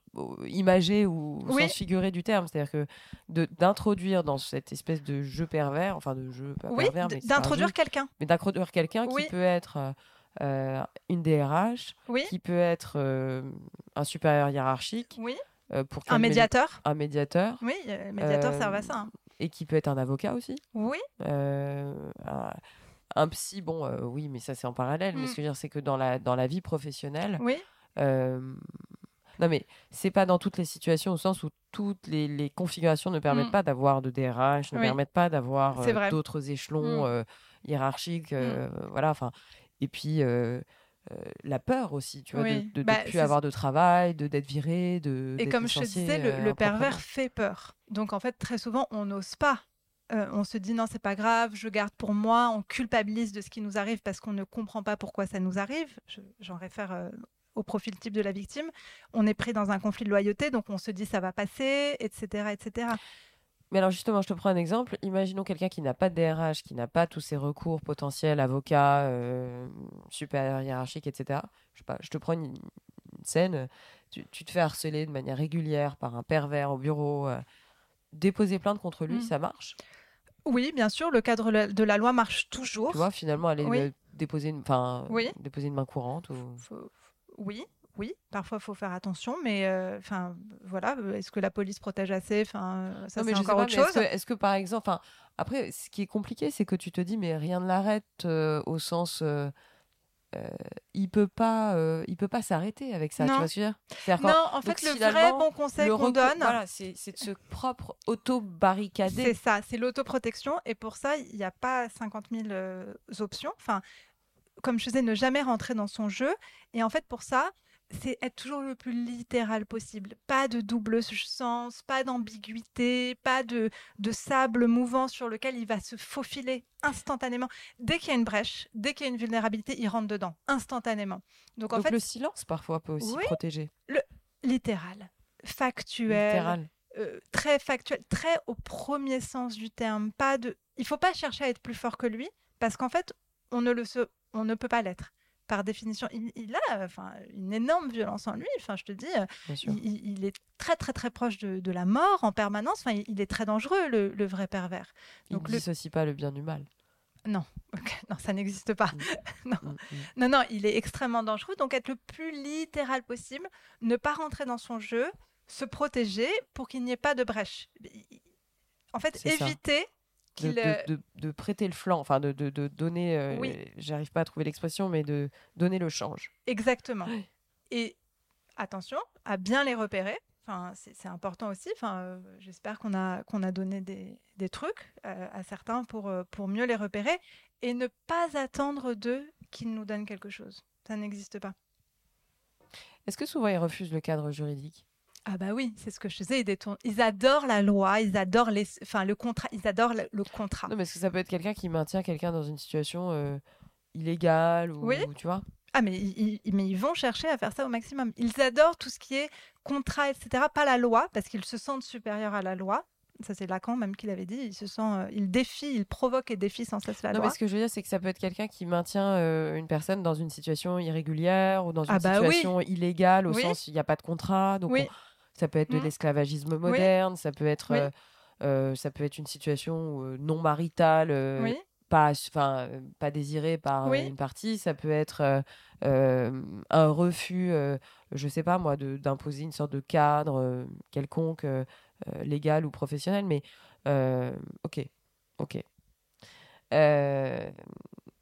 imagé ou au Oui. sens figuré du terme, c'est-à-dire que d'introduire dans cette espèce de jeu pervers, enfin de jeu pas Oui, pervers, mais d'introduire quelqu'un. mais d'introduire quelqu'un qui peut être euh, une DRH, Oui, qui peut être euh, un supérieur hiérarchique, oui. euh, pour Un médiateur. un médiateur, Oui, médiateur ça. hein. et qui peut être un avocat aussi. Oui, un, un psy, bon, oui, mais ça c'est en parallèle. Mais Mm. ce que je veux dire, c'est que dans la, dans la vie professionnelle, oui. non, mais c'est pas dans toutes les situations au sens où toutes les, les configurations ne permettent Mm. pas d'avoir de DRH, ne Oui. permettent pas d'avoir euh, d'autres échelons Mm. euh, hiérarchiques. euh, Voilà, enfin. Et puis. euh, la peur aussi, tu vois, Oui. de, de, Bah, plus avoir de travail, de d'être viré, de Et comme je te disais, le, euh, le pervers fait peur. Donc en fait, très souvent, on n'ose pas. Euh, on se dit non, c'est pas grave, je garde pour moi. On culpabilise de ce qui nous arrive parce qu'on ne comprend pas pourquoi ça nous arrive. Je- J'en réfère euh, au profil type de la victime. On est pris dans un conflit de loyauté, donc on se dit ça va passer, etc., etc. Mais alors justement, je te prends un exemple. Imaginons quelqu'un qui n'a pas de DRH, qui n'a pas tous ses recours potentiels, avocat, euh, supérieur hiérarchique, etc. Je, sais pas, je te prends une, une scène. Tu, tu te fais harceler de manière régulière par un pervers au bureau. euh, déposer plainte contre lui, Mm. ça marche? Oui, bien sûr, le cadre de la loi marche toujours. Tu vois, finalement, aller Oui. déposer, une, Oui. déposer une main courante. Ou... Oui, oui, parfois il faut faire attention, mais euh, enfin voilà, euh, est-ce que la police protège assez? Enfin, ça Non, mais c'est encore pas, autre chose. Est-ce que, par exemple, enfin, après, ce qui est compliqué, c'est que tu te dis, mais rien ne l'arrête euh, au sens. euh, euh, il peut pas, euh, il peut pas s'arrêter avec ça. Tu Non. vois ce que je veux dire? Non, en fait, donc, le vrai bon conseil qu'on donne, voilà, c'est c'est de se propre c'est auto-barricader. ça, c'est l'autoprotection. Et pour ça, il n'y a pas 50 000 euh, options. Enfin, comme je disais, ne jamais rentrer dans son jeu. Et en fait, pour ça, c'est être toujours le plus littéral possible. Pas de double sens, pas d'ambiguïté, pas de, de sable mouvant sur lequel il va se faufiler instantanément. Dès qu'il y a une brèche, dès qu'il y a une vulnérabilité, il rentre dedans, instantanément. Donc en Donc fait, le silence parfois peut aussi Oui. protéger. littéral, factuel, Littéral. euh, très factuel, très au premier sens du terme. Pas de, il faut pas chercher à être plus fort que lui, parce qu'en fait, on ne le, se- on ne peut pas l'être. Par définition, il, il a enfin, une énorme violence en lui. Enfin, je te dis, il, il- il est très très très proche de, de la mort en permanence. Enfin, il, il est très dangereux, le, le vrai pervers. Il donc ne le- dissocie pas le bien du mal. Ok, Non, ça n'existe pas. Mm, mm. Non, non, il est extrêmement dangereux. Donc, être le plus littéral possible, ne pas rentrer dans son jeu, se protéger pour qu'il n'y ait pas de brèche. En fait, ça. De, de- euh, de- de prêter le flanc, enfin de, donner, euh, Oui. j'arrive pas à trouver l'expression, mais de donner le change. Exactement. Et attention à bien les repérer. Enfin, c'est important aussi. Enfin, euh, j'espère qu'on a qu'on a donné des, des trucs euh, à certains pour pour mieux les repérer et ne pas attendre d'eux qu'ils nous donnent quelque chose. Ça n'existe pas. Est-ce que souvent ils refusent le cadre juridique? Ah bah oui, c'est ce que je disais. Ils, détournent- ils adorent la loi, ils adorent les, enfin le contrat, ils adorent le, le contrat. Non, mais est-ce que ça peut être quelqu'un qui maintient quelqu'un dans une situation euh, illégale ou Oui. tu vois? Ah mais ils, ils- mais ils vont chercher à faire ça au maximum. Ils adorent tout ce qui est contrat, etc. Pas la loi parce qu'ils se sentent supérieurs à la loi. Ça c'est Lacan même qui l'avait dit. Il se sent, euh, il défie, il provoque et défie sans cesse la Non, loi. mais ce que je veux dire, c'est que ça peut être quelqu'un qui maintient euh, une personne dans une situation irrégulière ou dans une Ah bah oui. situation illégale au Oui. sens où il n'y a pas de contrat. Donc Oui. on- ça peut être de Mm. l'esclavagisme moderne, ça peut être Oui. euh, euh, ça peut être une situation euh, non maritale, Oui, pas enfin pas désirée par une partie. Ça peut être un refus, je sais pas moi, de- d'imposer une sorte de cadre quelconque, légal ou professionnel. Mais ok, ok. Euh,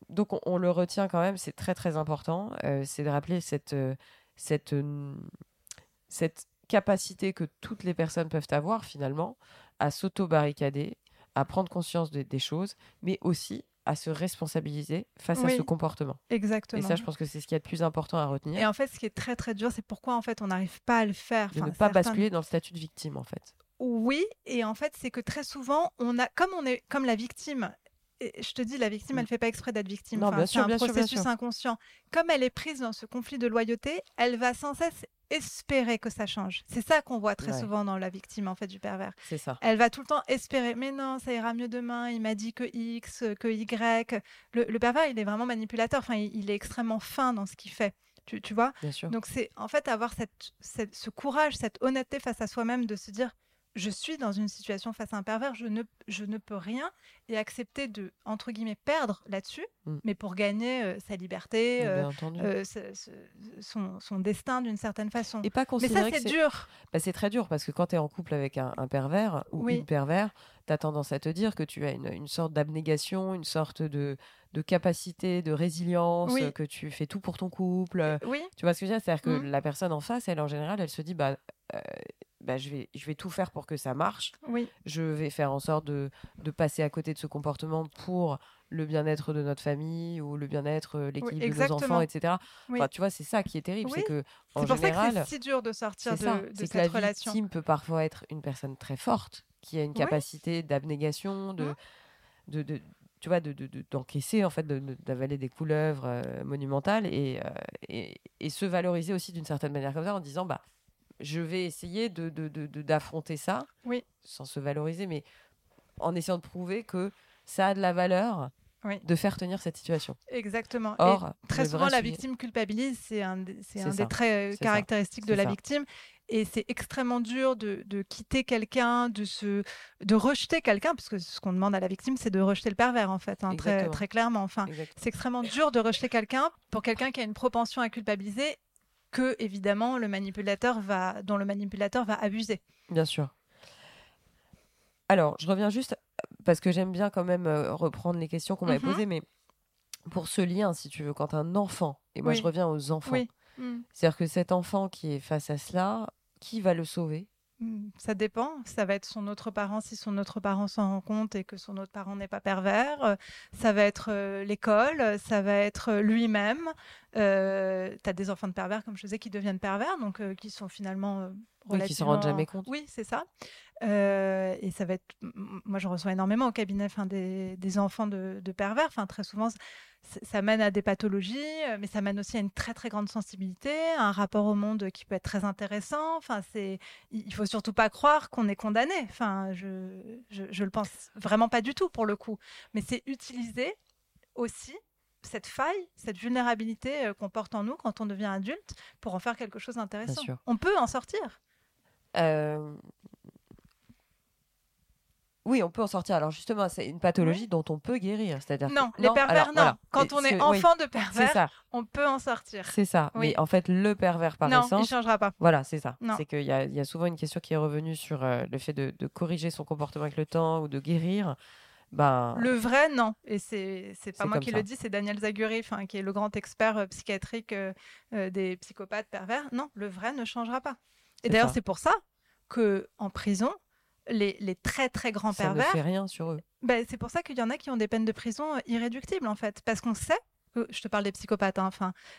donc on, on le retient quand même, c'est très très important, euh, c'est de rappeler cette, cette, cette capacité que toutes les personnes peuvent avoir finalement à s'auto-barricader, à prendre conscience de- des choses, mais aussi à se responsabiliser face à ce comportement. exactement. Et ça, je pense que c'est ce qui est le plus important à retenir, Et en fait, ce qui est très très dur, c'est pourquoi en fait on n'arrive pas à le faire. de Enfin, ne pas certains- basculer dans le statut de victime en fait. Oui, et en fait, c'est que très souvent, on a, comme on est, comme la victime. et je te dis, la victime, Mm. elle fait pas exprès d'être victime. Enfin, c'est un bien sûr, bien processus inconscient. Comme elle est prise dans ce conflit de loyauté, elle va sans cesse espérer que ça change. C'est ça qu'on voit très Ouais. souvent dans la victime en fait du pervers. C'est ça. Elle va tout le temps espérer. Mais non, ça ira mieux demain. Il m'a dit que X, que Y. Le, le pervers, il est vraiment manipulateur. Enfin, il, il est extrêmement fin dans ce qu'il fait. Tu, tu vois? Bien sûr. donc c'est en fait avoir cette, cette- ce courage, cette honnêteté face à soi-même de se dire je suis dans une situation face à un pervers, je ne, je ne peux rien et accepter de, entre guillemets, perdre là-dessus, Mm. mais pour gagner euh, sa liberté, euh, entendu. euh, ce- ce- son, son destin d'une certaine façon. Et pas Mais considérer ça, que c'est dur. Bah, c'est très dur parce que quand tu es en couple avec un, un pervers ou Oui. une pervers, tu as tendance à te dire que tu as une, une sorte d'abnégation, une sorte de, de capacité, de résilience, Oui. euh, que tu fais tout pour ton couple. euh, Oui, Tu vois ce que je veux dire? C'est-à-dire que Mhm. la personne en face, elle, en général, elle se dit bah, euh, bah, je, vais, je vais tout faire pour que ça marche. oui, Je vais faire en sorte de, de passer à côté de ce comportement pour le bien-être de notre famille ou le bien-être, euh, l'équilibre de nos enfants, etc. Oui. Enfin, tu vois, c'est ça qui est terrible. Oui. C'est que, en c'est pour ça que c'est si dur de sortir de, ça. de C'est que cette la relation. victime peut parfois être une personne très forte, qui a une Oui. capacité d'abnégation, de, Mhm. de, de- tu vois, de, de- de- d'encaisser en fait, d'avaler des couleuvres euh, monumentales et, euh, et, et se valoriser aussi d'une certaine manière comme ça en disant bah je vais essayer de, de- de- de- d'affronter ça, Oui. sans se valoriser, mais en essayant de prouver que ça a de la valeur Oui. de faire tenir cette situation. Exactement. Et Or, Très souvent, la sujet- victime culpabilise, c'est un, des- c'est un ça. des traits euh, caractéristiques de la ça. victime. Et c'est extrêmement dur de, de quitter quelqu'un, de, se, de rejeter quelqu'un, parce que ce qu'on demande à la victime, c'est de rejeter le pervers, en fait, hein, très, très clairement. Enfin, c'est extrêmement dur de rejeter quelqu'un pour quelqu'un qui a une propension à culpabiliser que, évidemment, le manipulateur va, dont le manipulateur va abuser. Bien sûr. Alors, je reviens juste parce que j'aime bien quand même euh, reprendre les questions qu'on m'avait Mhm. posées, mais pour ce lien, si tu veux, quand un enfant, et moi Oui. je reviens aux enfants, Oui. Mm. c'est-à-dire que cet enfant qui est face à cela, qui va le sauver? Mm, Ça dépend. Ça va être son autre parent si son autre parent s'en rend compte et que son autre parent n'est pas pervers. Ça va être euh, l'école. Ça va être euh, lui-même. Euh, tu as des enfants de pervers, comme je disais, qui deviennent pervers, donc euh, qui sont finalement. euh, Oui, qui s'en rendent relativement- jamais compte. Oui, c'est ça. Euh, et ça va être. Moi, je reçois énormément au cabinet enfin, des, des enfants de, de pervers. Enfin, très souvent, ça mène à des pathologies, euh, mais ça mène aussi à une très très grande sensibilité, à un rapport au monde qui peut être très intéressant. Enfin, c'est, il faut surtout pas croire qu'on est condamné. Enfin, je, je, je le pense vraiment pas du tout pour le coup. Mais c'est utiliser aussi cette faille, cette vulnérabilité euh, qu'on porte en nous quand on devient adulte pour en faire quelque chose d'intéressant. On peut en sortir. Euh, Oui, on peut en sortir. Alors justement, c'est une pathologie dont on peut guérir. C'est-à-dire que- Non, les pervers, alors, non. voilà. Quand on est oui, enfant de pervers, ça, on peut en sortir. c'est ça. Oui. Mais en fait, le pervers par non, il essence, changera pas. Voilà, c'est ça. Non. C'est qu'il y a, il y a souvent une question qui est revenue sur euh, le fait de, de corriger son comportement avec le temps ou de guérir. Ben, Le vrai, non. Et c'est pas moi qui ça. le dis, c'est Daniel Zaguri, qui est le grand expert euh, psychiatrique euh, euh, des psychopathes pervers. Non, le vrai ne changera pas. Et d'ailleurs, c'est pour ça que en prison, les, les très très grands ça ne pervers, fait rien sur eux. ben, c'est pour ça qu'il y en a qui ont des peines de prison irréductibles en fait, parce qu'on sait. Je te parle des psychopathes, hein,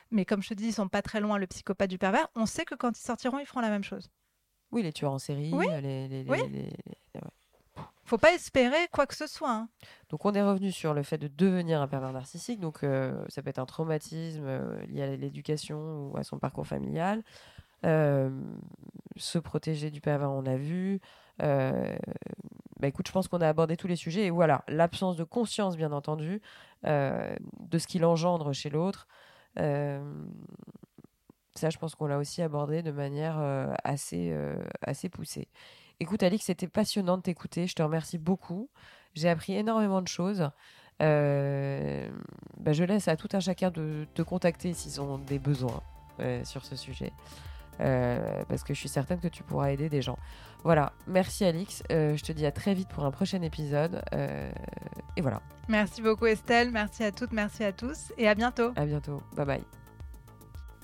mais comme je te dis, ils sont pas très loin le psychopathe du pervers. On sait que quand ils sortiront, ils feront la même chose. Oui, les tueurs en série, Oui, les, les- oui. les- les- Faut pas espérer quoi que ce soit. hein. Donc on est revenu sur le fait de devenir un pervers narcissique. Donc euh, ça peut être un traumatisme euh, lié à l'éducation ou à son parcours familial. Euh, se protéger du pervers, on a vu. Euh, bah écoute, je pense qu'on a abordé tous les sujets. Et voilà, l'absence de conscience, bien entendu, de ce qu'il engendre chez l'autre. Ça, je pense qu'on l'a aussi abordé de manière assez, assez poussée. Écoute, Alix, c'était passionnant de t'écouter. Je te remercie beaucoup. J'ai appris énormément de choses. Euh, bah, je laisse à tout un chacun de te contacter s'ils ont des besoins euh, sur ce sujet. Euh, parce que je suis certaine que tu pourras aider des gens. Voilà, merci Alix. Je te dis à très vite pour un prochain épisode. Et voilà, Merci beaucoup Estelle, merci à toutes, merci à tous, et à bientôt. à bientôt. Bye bye.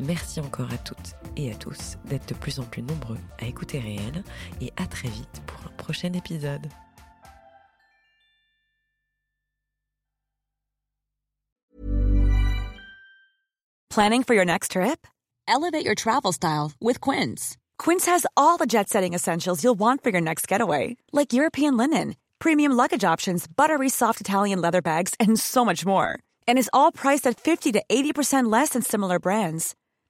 Merci encore à toutes et à tous d'être de plus en plus nombreux à écouter Réel et à très vite pour un prochain épisode. Planning for your next trip? Elevate your travel style with Quince. Quince has all the jet setting essentials you'll want for your next getaway, like European linen, premium luggage options, buttery soft Italian leather bags, and so much more. And is all priced at 50 to 80% less than similar brands.